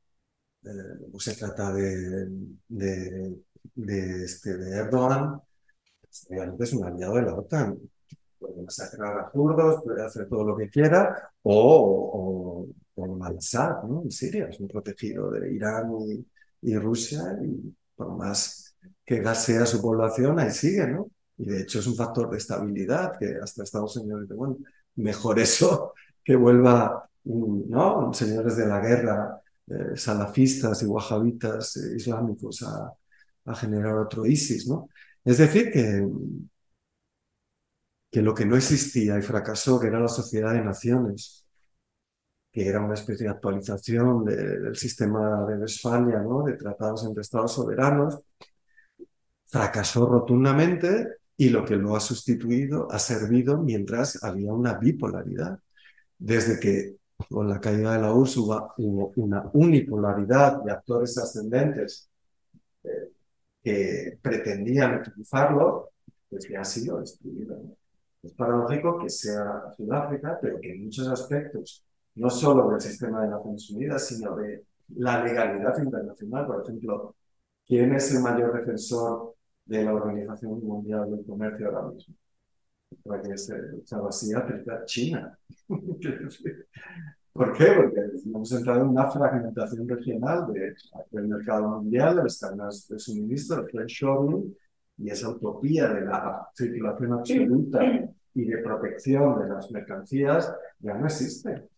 S3: eh, o se trata de, de, de, este, de Erdogan, pues, realmente es un aliado de la OTAN. Puede masacrar a kurdos, puede hacer todo lo que quiera, o, o, o Al-Assad, ¿no? En Siria, es un protegido de Irán y, y Rusia, y por más que gasea su población, ahí sigue, ¿no? Y de hecho es un factor de estabilidad que hasta Estados Unidos dice, bueno, mejor eso que vuelva, ¿no? Señores de la guerra, eh, salafistas y wahabitas eh, islámicos a, generar otro ISIS, ¿no? Es decir, que, que lo que no existía y fracasó, que era la sociedad de naciones, que era una especie de actualización de, del sistema de Westfalia, ¿no? De tratados entre estados soberanos, fracasó rotundamente y lo que lo ha sustituido ha servido mientras había una bipolaridad. Desde que con la caída de la URSS hubo, una unipolaridad de actores ascendentes eh, que pretendían utilizarlo, pues que ha sido destruido. Es paradójico que sea Sudáfrica, pero que en muchos aspectos, no solo del sistema de Naciones Unidas, sino de la legalidad internacional, por ejemplo, ¿quién es el mayor defensor de la Organización Mundial del Comercio ahora mismo? Para que se vacía aplica China. ¿Por qué? Porque hemos entrado en una fragmentación regional del mercado mundial, de las cadenas de suministro, el shoring, y esa utopía de la circulación absoluta y de protección de las mercancías ya no existe.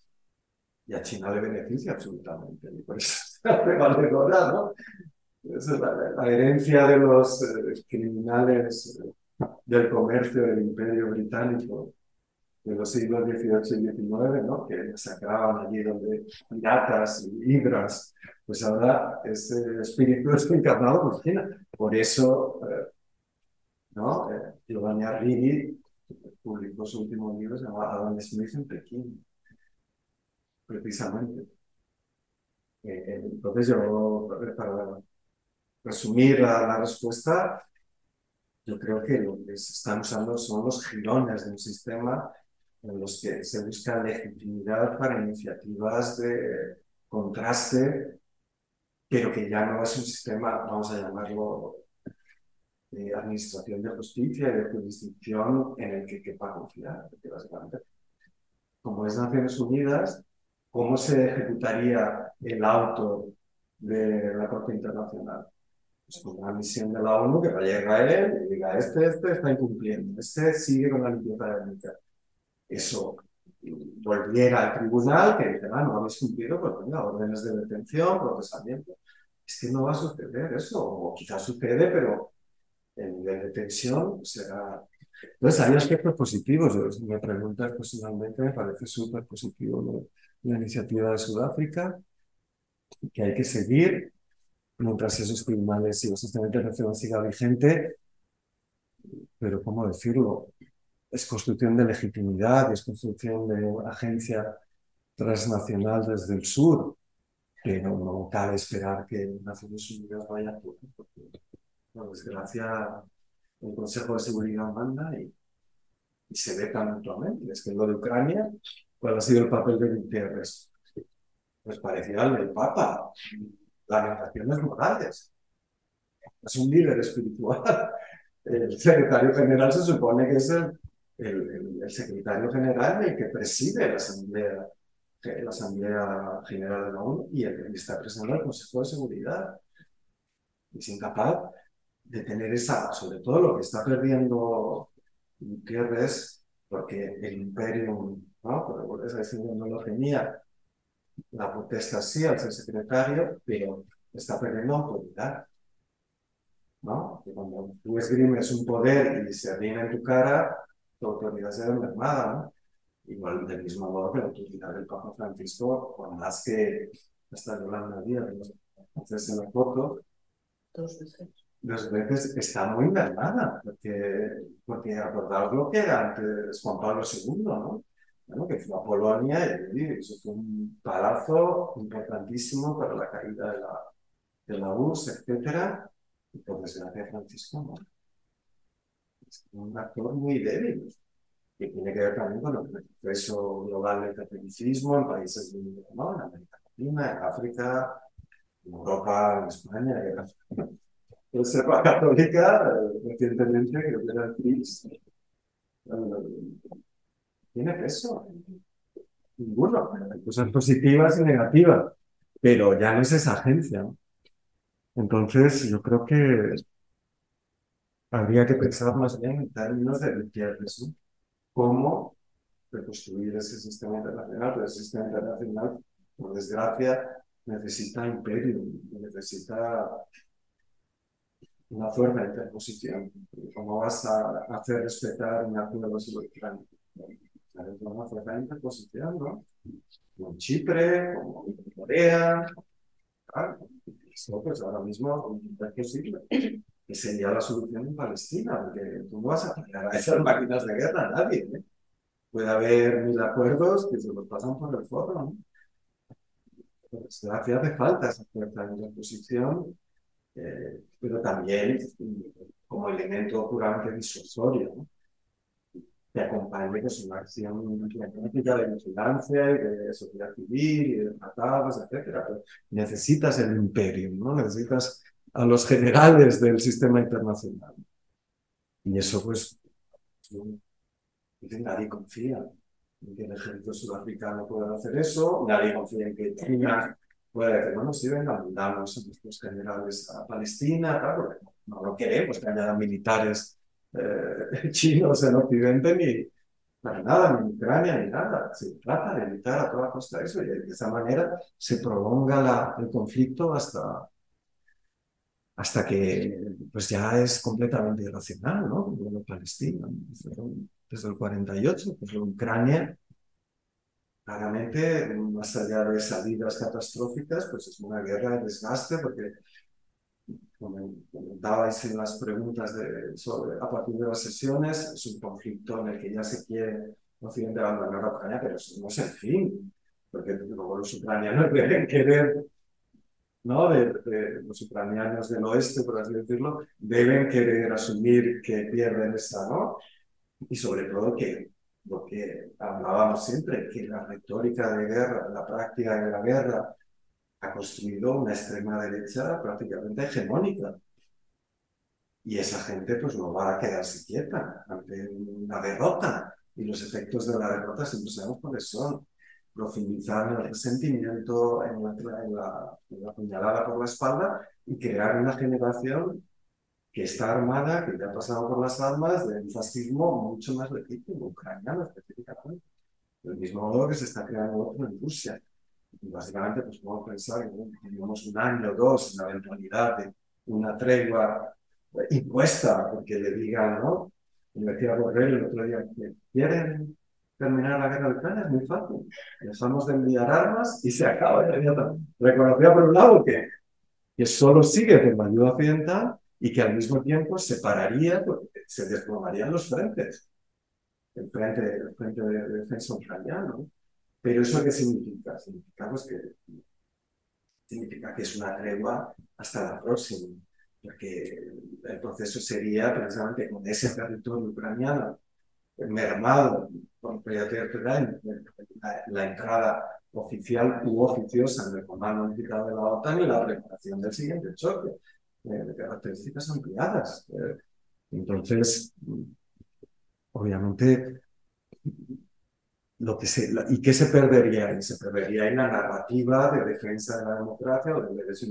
S3: Y a China le beneficia absolutamente. Y por eso se hace ¿no? Es la, herencia de los eh, criminales eh, del comercio del imperio británico de los siglos XVIII y XIX, ¿no? que sacaban allí donde piratas y hidras, pues ahora ese espíritu es encarnado por China. Por eso eh, ¿no? Giovanni Arrighi publicó su último libro, se llama Adam Smith en Pekín, precisamente. Entonces yo, para resumir la, respuesta, yo creo que lo que se están usando son los girones de un sistema en los que se busca legitimidad para iniciativas de contraste, pero que ya no es un sistema, vamos a llamarlo, de administración de justicia y de jurisdicción en el que quepa confiar, básicamente, como es Naciones Unidas, ¿cómo se ejecutaría el auto de la Corte Internacional? Pues una misión de la ONU que vaya a él y diga, este, este está incumpliendo, este sigue con la limpieza de étnica. Eso volviera al tribunal que dice, ah, no habéis cumplido, pues venga, órdenes de detención, procesamiento. Es que no va a suceder eso, o quizás sucede, pero el nivel de tensión será... Entonces, hay aspectos positivos. Si me preguntas personalmente, me parece súper positivo la iniciativa de Sudáfrica, que hay que seguir mientras esos tribunales y el sistema internacional siga vigente. Pero, ¿cómo decirlo? Es construcción de legitimidad, es construcción de agencia transnacional desde el sur, pero no cabe esperar que Naciones Unidas vaya a porque por desgracia, el Consejo de Seguridad manda y, y se veta mutuamente. Es que lo de Ucrania, ¿cuál ha sido el papel de Gutiérrez? Pues parecía al del Papa. Lamentaciones morales. Es un líder espiritual. El secretario general se supone que es el, el, el secretario general el que preside la Asamblea, la Asamblea General de la ONU y el que está presidiendo el Consejo de Seguridad. Es incapaz de tener esa, sobre todo lo que está perdiendo Gutiérrez, porque el imperio, ¿no? Por esa no lo tenía, la protesta sí al ser secretario, pero está perdiendo autoridad. ¿no? Que cuando tú esgrimes un poder y se viene en tu cara, tu autoridad se ve mermada, ¿no? Igual del mismo modo que la autoridad del Papa Francisco, por más que está Yolanda Díaz, hacerse la foto, dos veces dos veces está muy mermada, porque, porque acordaos lo que era antes Juan Pablo II, ¿no? Bueno, que fue a Polonia y eso fue un palazo importantísimo para la caída de la, de la URSS, etc. Y por desgracia Francisco no. Es un actor muy débil, que tiene que ver también con el proceso global del catolicismo en países de, ¿no? en América Latina, en África, en Europa, en España. En Reserva Católica, recientemente, creo que era el PRIS, tiene peso. Ninguno. Hay cosas positivas y negativas, pero ya no es esa agencia. Entonces, yo creo que habría que pensar más bien en términos de Gutiérrez, ¿no? ¿Cómo reconstruir ese sistema internacional? Pero ese sistema internacional, por desgracia, necesita imperio, necesita una fuerza de interposición. ¿Cómo vas a hacer respetar un acuerdo sobre Ucrania? Una fuerza de interposición, ¿no? Como Chipre, como Corea. Claro. Eso, pues ahora mismo es posible. que sería la solución en Palestina, porque tú no vas a poner a esas máquinas de guerra a nadie. ¿eh? Puede haber mil acuerdos que se los pasan por el foro. ¿no? Pues, hace falta esa fuerza en la eh, pero también como elemento puramente disuasorio. ¿no? Que acompañe que es una política de vigilancia y de sociedad civil y de tratados, etc. necesitas el imperio, ¿no? necesitas a los generales del sistema internacional. Y eso, pues, nadie confía en que el ejército sudafricano pueda hacer eso, nadie confía en que China pueda decir, bueno, si venga, mandamos a nuestros generales a Palestina, claro, no lo queremos que haya militares eh, chinos en Occidente ni para nada, ni Ucrania ni nada. Se trata de evitar a toda costa eso y de esa manera se prolonga la, el conflicto hasta, hasta que pues ya es completamente irracional, ¿no? Palestina, desde el 48, pues Ucrania claramente, más allá de salidas catastróficas, pues es una guerra de desgaste porque comentabais en las preguntas de, sobre, a partir de las sesiones, es un conflicto en el que ya se quiere Occidente abandonar a Ucrania, pero eso no es el fin, porque luego los ucranianos deben querer, ¿no? De, los ucranianos del oeste, por así decirlo, deben querer asumir que pierden esa, ¿no? Y sobre todo que lo que hablábamos siempre, que la retórica de guerra, la práctica de la guerra, ha construido una extrema derecha prácticamente hegemónica. Y esa gente pues no va a quedarse quieta ante una derrota. Y los efectos de la derrota siempre sabemos cuáles son. Profundizar en el resentimiento, en la, en, la, puñalada por la espalda y crear una generación que está armada, que ya ha pasado por las armas de un fascismo mucho más legítimo, ucraniano específicamente. Del mismo modo que se está creando otro en Rusia básicamente pues podemos pensar que tenemos un año o dos en la eventualidad de una tregua impuesta, porque le digan, ¿no? Como decía Borrell el otro día, quieren terminar la guerra de Ucrania, es muy fácil. Dejamos de enviar armas y se acaba. Reconocía por un lado que, que solo sigue por la ayuda occidental y que al mismo tiempo separaría, se desplomarían los frentes. El frente, el frente de defensa ucraniano. Pero ¿eso qué significa? Significa, pues, que, significa que es una tregua hasta la próxima, porque el proceso sería precisamente con ese territorio ucraniano mermado por la, la entrada oficial u oficiosa en el comando unificado de la OTAN y la preparación del siguiente choque, eh, de características ampliadas. Eh, entonces, obviamente, lo que se, ¿Y qué se perdería? se perdería en la narrativa de defensa de la democracia o del derecho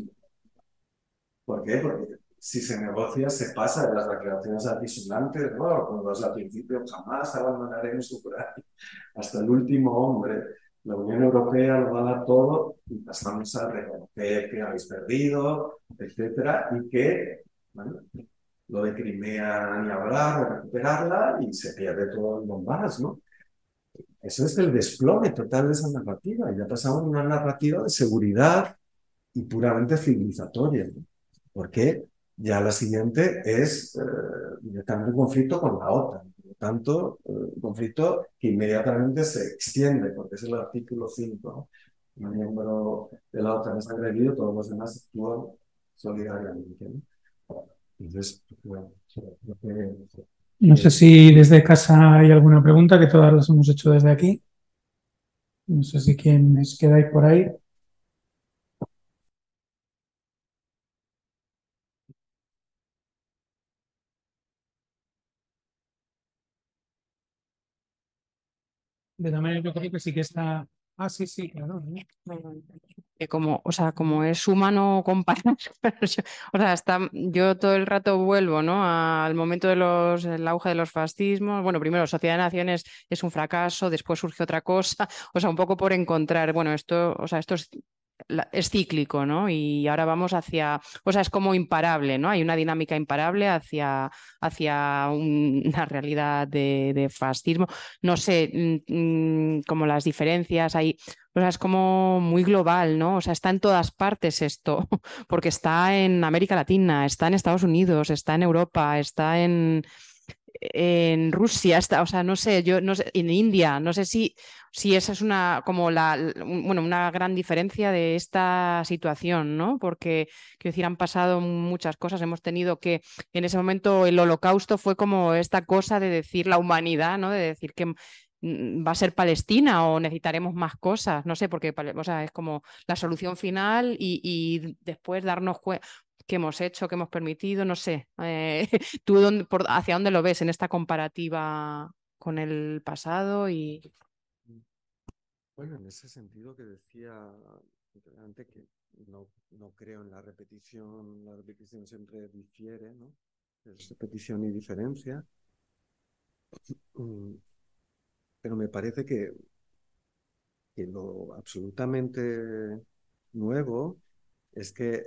S3: ¿Por qué? Porque si se negocia, se pasa de las declaraciones altisonantes, ¿no? Cuando al principio jamás abandonaremos Ucrania, hasta el último hombre. La Unión Europea lo va a dar todo y pasamos a reconocer que habéis perdido, etcétera, y que, bueno, lo de Crimea ni hablar, recuperarla y se pierde todo el Donbass, ¿no? Eso es el desplome total de esa narrativa. Ya pasamos a una narrativa de seguridad y puramente civilizatoria. Porque ya la siguiente es eh, un conflicto con la OTAN. Por lo tanto, eh, conflicto que inmediatamente se extiende, porque es el artículo 5. Un miembro de la OTAN es agredido, todos los demás actúan solidariamente. Entonces, bueno, creo que
S2: no sé si desde casa hay alguna pregunta, que todas las hemos hecho desde aquí. No sé si quienes quedáis por ahí. De manera yo creo que sí que está Ah, sí, sí, claro.
S6: Que como, o sea, como es humano comparar, o sea, está, yo todo el rato vuelvo, ¿no? Al momento del auge de los fascismos. Bueno, primero, Sociedad de Naciones es un fracaso, después surge otra cosa, o sea, un poco por encontrar, bueno, esto, o sea, esto es es cíclico, ¿no? Y ahora vamos hacia, o sea, es como imparable, ¿no? Hay una dinámica imparable hacia, hacia una realidad de, fascismo. No sé, mm, mm, como las diferencias, hay, o sea, es como muy global, ¿no? O sea, está en todas partes esto, porque está en América Latina, está en Estados Unidos, está en Europa, está en en Rusia, está, o sea, no sé, yo no sé, en India, no sé si, si esa es una como la, bueno, una gran diferencia de esta situación, ¿no? Porque quiero decir, han pasado muchas cosas, hemos tenido que en ese momento el holocausto fue como esta cosa de decir la humanidad, ¿no? De decir que mm, va a ser Palestina o necesitaremos más cosas, no sé, porque o sea, es como la solución final y, y después darnos cuenta, que hemos hecho, que hemos permitido, no sé. Eh, ¿Tú dónde, hacia dónde lo ves en esta comparativa con el pasado? y
S3: Bueno, en ese sentido que decía antes que no, no, creo en la repetición, la repetición siempre difiere, ¿no? Es repetición y diferencia. Mm, pero me parece que, que lo absolutamente nuevo es que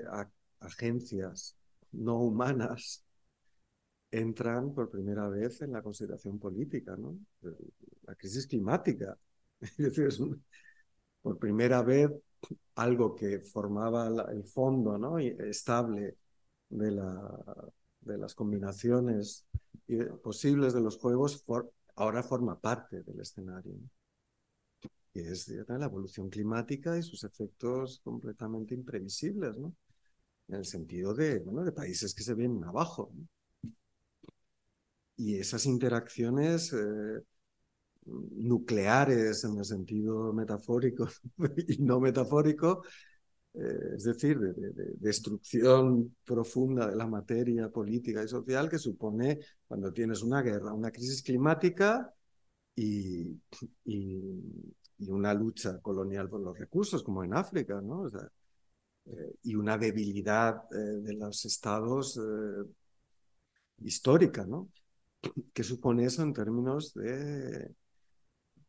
S3: agencias no humanas entran por primera vez en la consideración política, ¿no? La crisis climática. Es decir, es por primera vez algo que formaba el fondo ¿no? estable de las combinaciones posibles de los juegos, ahora forma parte del escenario. Y es la evolución climática y sus efectos completamente imprevisibles, ¿no? En el sentido de, bueno, de países que se vienen abajo. Y esas interacciones eh, nucleares en el sentido metafórico y no metafórico, eh, es decir, de, destrucción profunda de la materia política y social que supone cuando tienes una guerra, una crisis climática y, y, una lucha colonial por los recursos, como en África, ¿no? O sea, eh, y una debilidad eh, de los estados eh, histórica, ¿no? ¿Qué supone eso en términos de,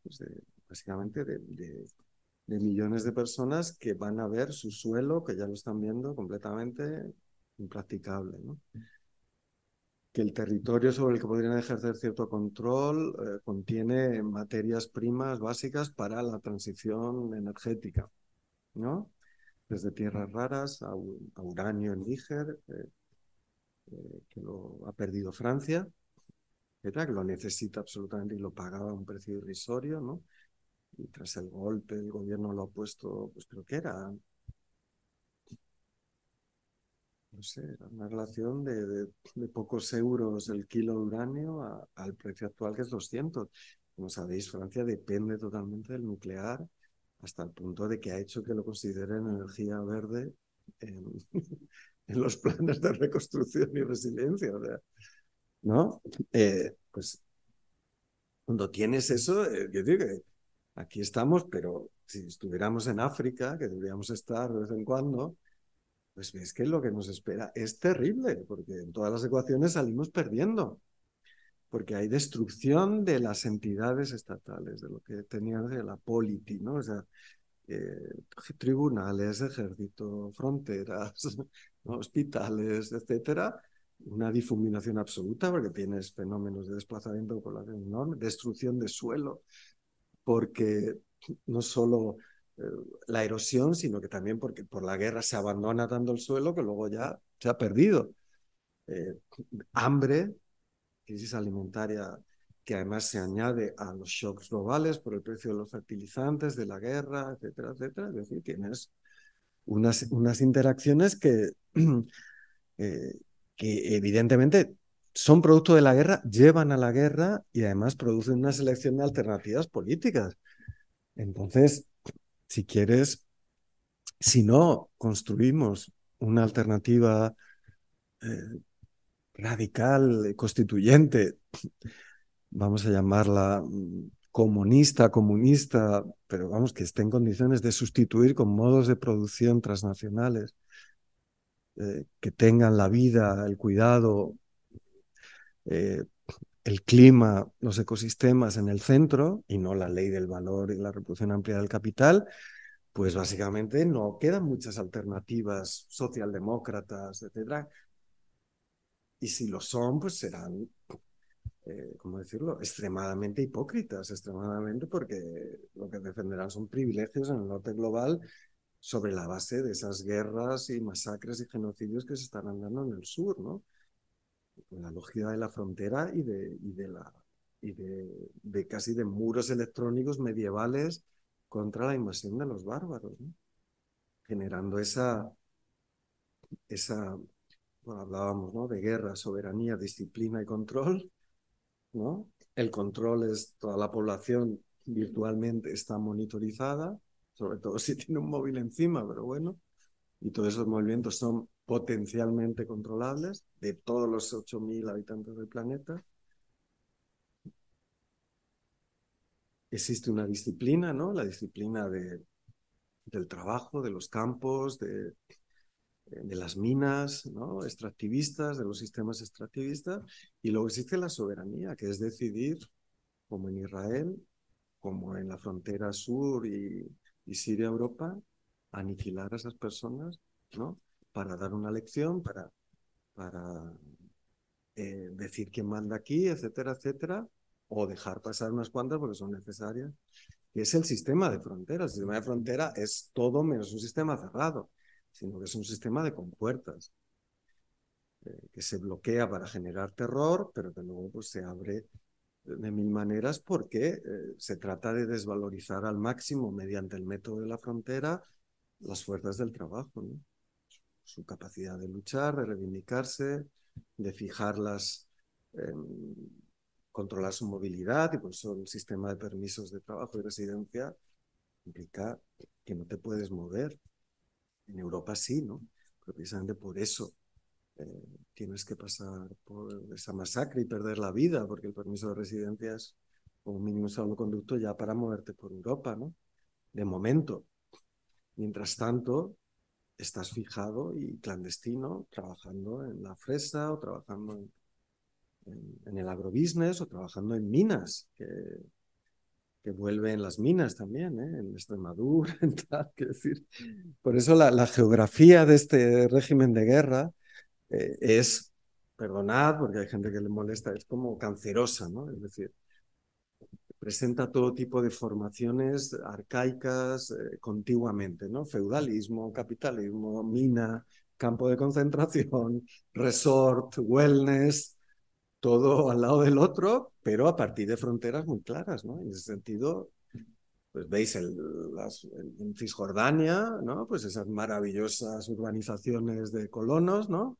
S3: pues básicamente, de, millones de personas que van a ver su suelo, que ya lo están viendo, completamente impracticable, ¿no? que el territorio sobre el que podrían ejercer cierto control contiene materias primas básicas para la transición energética, ¿no? Desde tierras raras a, uranio en Níger, eh, eh, que lo ha perdido Francia, que lo necesita absolutamente y lo pagaba a un precio irrisorio, ¿no? Y tras el golpe el gobierno lo ha puesto, pues creo que era, no sé, una relación de, pocos euros el kilo de uranio al precio actual que es 200. Como sabéis, Francia depende totalmente del nuclear hasta el punto de que ha hecho que lo consideren energía verde en, los planes de reconstrucción y resiliencia. ¿no? Eh, pues cuando tienes eso, eh, yo digo que aquí estamos, pero si estuviéramos en África, que deberíamos estar de vez en cuando, pues ves que lo que nos espera es terrible, porque en todas las ecuaciones salimos perdiendo porque hay destrucción de las entidades estatales, de lo que tenían de la politi, ¿no? O sea, eh, tribunales, ejército, fronteras, hospitales, etcétera, una difuminación absoluta porque tienes fenómenos de desplazamiento de población enorme, destrucción de suelo, porque no solo eh, la erosión, sino que también porque por la guerra se abandona tanto el suelo que luego ya se ha perdido. Eh, hambre, crisis alimentaria que además se añade a los shocks globales por el precio de los fertilizantes, de la guerra, etcétera, etcétera. Es decir, tienes unas, unas interacciones que, eh, que evidentemente son producto de la guerra, llevan a la guerra y además producen una selección de alternativas políticas. Entonces, si quieres, si no construimos una alternativa eh, radical, constituyente, vamos a llamarla mm, comunista, comunista, pero vamos, que esté en condiciones de sustituir con modos de producción transnacionales, eh, que tengan la vida, el cuidado, eh, el clima, los ecosistemas en el centro y no la ley del valor y la reproducción amplia del capital, pues básicamente no quedan muchas alternativas socialdemócratas, etcétera. Y si lo son, pues serán, eh, ¿cómo decirlo?, extremadamente hipócritas, extremadamente, porque lo que defenderán son privilegios en el norte global sobre la base de esas guerras y masacres y genocidios que se están dando en el sur, ¿no? La lógica de la frontera y de, y de la y de, casi de muros electrónicos medievales contra la invasión de los bárbaros, ¿no? generando esa, esa hablábamos ¿no? de guerra, soberanía, disciplina y control, ¿no? El control es toda la población virtualmente está monitorizada, sobre todo si tiene un móvil encima, pero bueno, y todos esos movimientos son potencialmente controlables de todos los 8.000 habitantes del planeta. Existe una disciplina, ¿no? La disciplina de, del trabajo, de los campos, de, de las minas, ¿no? Extractivistas, de los sistemas extractivistas. Y luego existe la soberanía, que es decidir, como en Israel, como en la frontera sur y, y Siria-Europa, aniquilar a esas personas, ¿no? Para dar una lección, para, para eh, decir quién manda aquí, etcétera, etcétera, o dejar pasar unas cuantas porque son necesarias. Y es el sistema de frontera. El sistema de frontera es todo menos un sistema cerrado, sino que es un sistema de compuertas, eh, que se bloquea para generar terror, pero que luego pues, se abre de mil maneras porque eh, se trata de desvalorizar al máximo mediante el método de la frontera las fuerzas del trabajo, su capacidad de luchar, de reivindicarse, de fijarlas, eh, controlar su movilidad y por eso el sistema de permisos de trabajo y residencia implica que no te puedes mover. En Europa sí, ¿no? precisamente por eso eh, tienes que pasar por esa masacre y perder la vida, porque el permiso de residencia es como mínimo salvoconducto ya para moverte por Europa, ¿no? De momento. Mientras tanto, estás fijado y clandestino trabajando en la fresa o trabajando en, el agrobusiness o trabajando en minas, que vuelven las minas también, ¿eh? en Extremadura, en tal, decir. Por eso la, la geografía de este régimen de guerra eh, es, perdonad, porque hay gente que le molesta, es como cancerosa, ¿no? Es decir, presenta todo tipo de formaciones arcaicas eh, contiguamente, ¿no? Feudalismo, capitalismo, mina, campo de concentración, resort, wellness, todo al lado del otro, pero a partir de fronteras muy claras, ¿no? En ese sentido, pues veis el, las, en Cisjordania, ¿no? Pues esas maravillosas urbanizaciones de colonos, ¿no?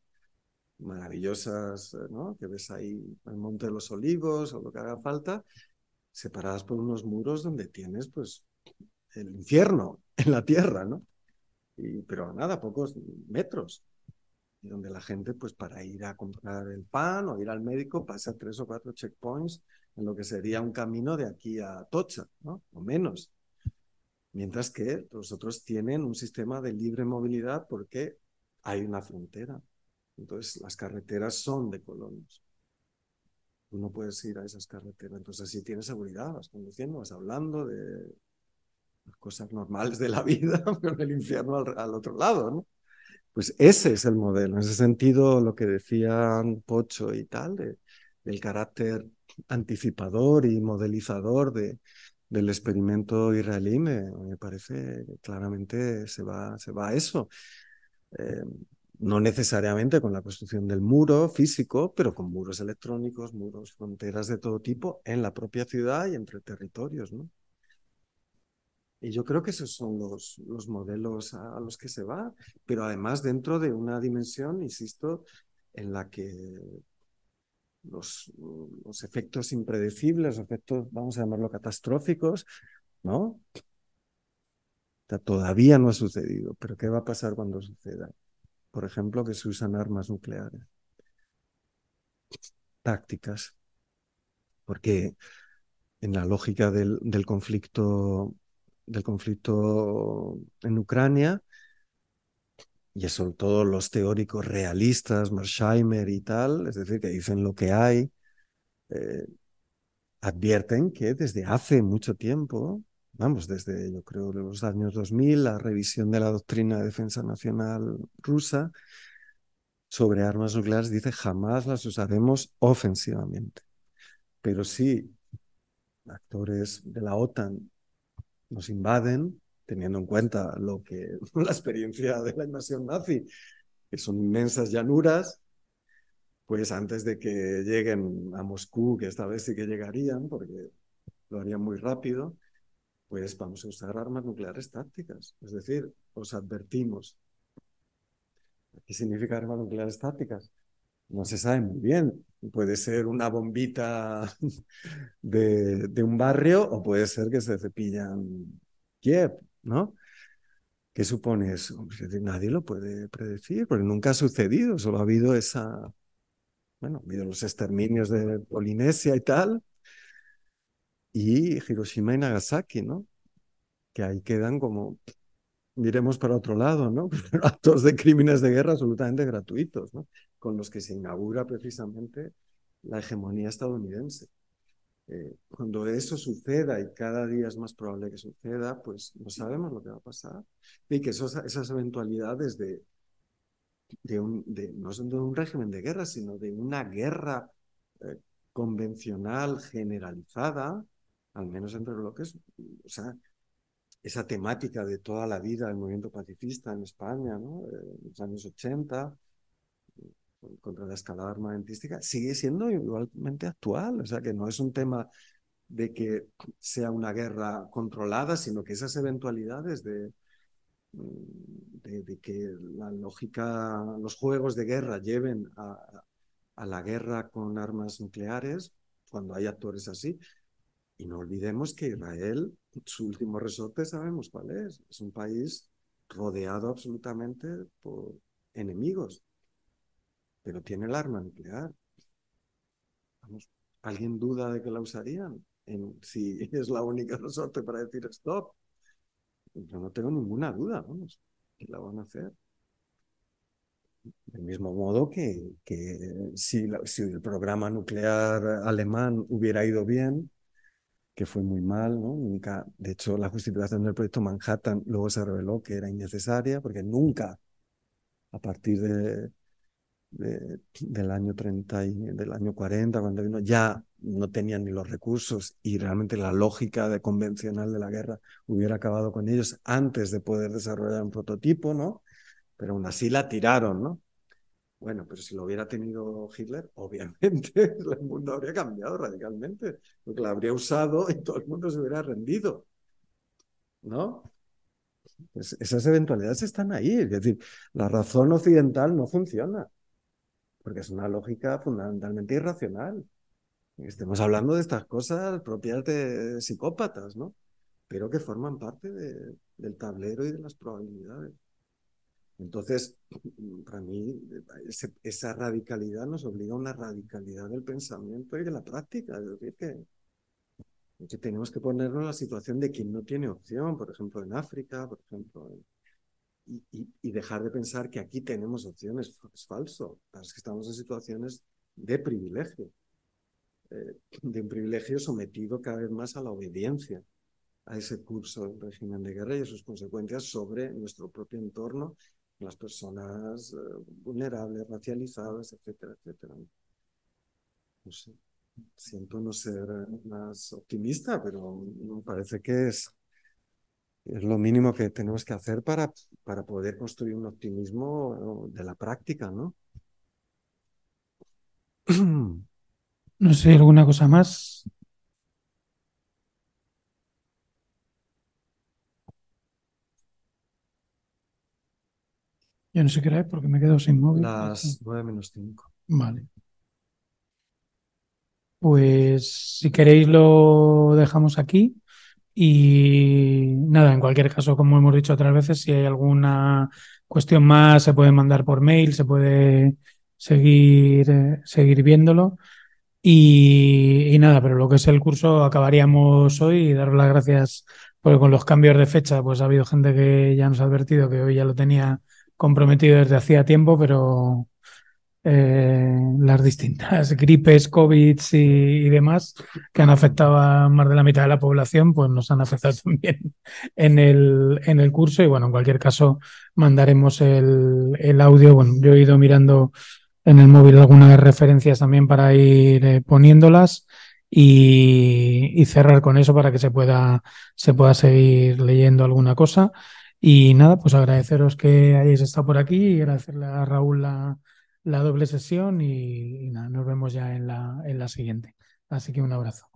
S3: maravillosas, ¿no? Que ves ahí el Monte de los Olivos o lo que haga falta, separadas por unos muros donde tienes, pues, el infierno en la tierra, ¿no? Y, pero nada, pocos metros. Y donde la gente, pues, para ir a comprar el pan o ir al médico, pasa tres o cuatro checkpoints en lo que sería un camino de aquí a Tocha, ¿no? O menos. Mientras que los otros tienen un sistema de libre movilidad porque hay una frontera. Entonces, las carreteras son de colonos. Tú no puedes ir a esas carreteras. Entonces, si tienes seguridad, vas conduciendo, vas hablando de las cosas normales de la vida, pero el infierno al, al, otro lado, ¿no? Pues ese es el modelo. En ese sentido, lo que decían Pocho y tal, de, del carácter anticipador y modelizador de, del experimento israelí, me, me, parece que claramente se va, se va a eso. Eh, no necesariamente con la construcción del muro físico, pero con muros electrónicos, muros, fronteras de todo tipo en la propia ciudad y entre territorios, ¿no? Y yo creo que esos son los, los modelos a, los que se va, pero además dentro de una dimensión, insisto, en la que los, los efectos impredecibles, los efectos, vamos a llamarlo catastróficos, ¿no? Todavía no ha sucedido, pero ¿qué va a pasar cuando suceda? por ejemplo, que se usan armas nucleares. Tácticas. Porque en la lógica del, del conflicto del conflicto en Ucrania, y eso todos los teóricos realistas, Marsheimer y tal, es decir, que dicen lo que hay, eh, advierten que desde hace mucho tiempo vamos, desde yo creo los años 2000, la revisión de la doctrina de defensa nacional rusa sobre armas nucleares dice jamás las usaremos ofensivamente. Pero si actores de la OTAN nos invaden, teniendo en cuenta lo que la experiencia de la invasión nazi, que son inmensas llanuras, pues antes de que lleguen a Moscú, que esta vez sí que llegarían, porque lo harían muy rápido, pues vamos a usar armas nucleares tácticas. Es decir, os advertimos. ¿Qué significa armas nucleares tácticas? No se sabe muy bien. Puede ser una bombita de, de un barrio o puede ser que se cepillan Kiev, ¿no? ¿Qué supone eso? Nadie lo puede predecir, porque nunca ha sucedido, solo ha habido esa, bueno, ha habido los exterminios de Polinesia y tal, y Hiroshima y Nagasaki, ¿no? Que ahí quedan como, miremos para otro lado, ¿no? Actos de crímenes de guerra absolutamente gratuitos, ¿no? Con los que se inaugura precisamente la hegemonía estadounidense. Eh, cuando eso suceda y cada día es más probable que suceda, pues no sabemos lo que va a pasar. Y que esas eventualidades de, de, un, de, no de un régimen de guerra, sino de una guerra eh, convencional generalizada, al menos entre bloques, o sea, esa temática de toda la vida del movimiento pacifista en España, ¿no? Eh, en los años 80, contra la escalada armamentística sigue siendo igualmente actual. O sea, que no es un tema de que sea una guerra controlada, sino que esas eventualidades de, mm, de, que la lógica, los juegos de guerra lleven a, a la guerra con armas nucleares, cuando hay actores así. Y no olvidemos que Israel, su último resorte, sabemos cuál es. Es un país rodeado absolutamente por enemigos pero tiene el arma nuclear. ¿Alguien duda de que la usarían? Si es la única resorte para decir stop. Yo no tengo ninguna duda, vamos, que la van a hacer. Del mismo modo que, que si, el programa nuclear alemán hubiera ido bien, que fue muy mal, ¿no? De hecho, la justificación del proyecto Manhattan luego se reveló que era innecesaria, porque nunca, a partir de, del año 30 y del año 40, cuando vino, ya no tenían ni los recursos y realmente la lógica de convencional de la guerra hubiera acabado con ellos antes de poder desarrollar un prototipo, ¿no? Pero aún así la tiraron, ¿no? Bueno, pero si lo hubiera tenido Hitler, obviamente el mundo habría cambiado radicalmente, porque la habría usado y todo el mundo se hubiera rendido, ¿no? Pues esas eventualidades están ahí, es decir, la razón occidental no funciona porque es una lógica fundamentalmente irracional. Estemos hablando de estas cosas propias de psicópatas, ¿no? Pero que forman parte del tablero y de las probabilidades. Entonces, para mí, esa radicalidad nos obliga a una radicalidad del pensamiento y de la práctica. Es decir, que, que tenemos que ponernos en la situación de quien no tiene opción, por ejemplo, en África, por ejemplo, en, y, dejar de pensar que aquí tenemos opciones. Es falso. Es que estamos en situaciones de privilegio, eh, de un privilegio sometido cada vez más a la obediencia a ese curso del régimen de guerra y a sus consecuencias sobre nuestro propio entorno, las personas eh, vulnerables, racializadas, etcétera, etcétera. No sé, siento no ser más optimista, pero me parece que es es lo mínimo que tenemos que hacer para, para poder construir un optimismo de la práctica, ¿no?
S2: No sé, ¿alguna cosa más? Yo no sé qué era porque me quedo sin móvil.
S3: Las nueve menos cinco.
S2: Vale. Pues si queréis lo dejamos aquí. Y nada, en cualquier caso, como hemos dicho otras veces, si hay alguna cuestión más, se puede mandar por mail, se puede seguir, eh, seguir viéndolo. Y, nada, pero lo que es el curso acabaríamos hoy y daros las gracias porque con los cambios de fecha, pues ha habido gente que ya nos ha advertido que hoy ya lo tenía comprometido desde hacía tiempo, pero eh, las distintas gripes, COVID y, demás que han afectado a más de la mitad de la población, pues nos han afectado también en el, en el curso. Y bueno, en cualquier caso, mandaremos el, el audio. Bueno, yo he ido mirando en el móvil algunas referencias también para ir eh, poniéndolas. Y, y, cerrar con eso para que se pueda, se pueda seguir leyendo alguna cosa. Y nada, pues agradeceros que hayáis estado por aquí y agradecerle a Raúl la, la doble sesión y, nada, nos vemos ya en la, en la siguiente. Así que un abrazo.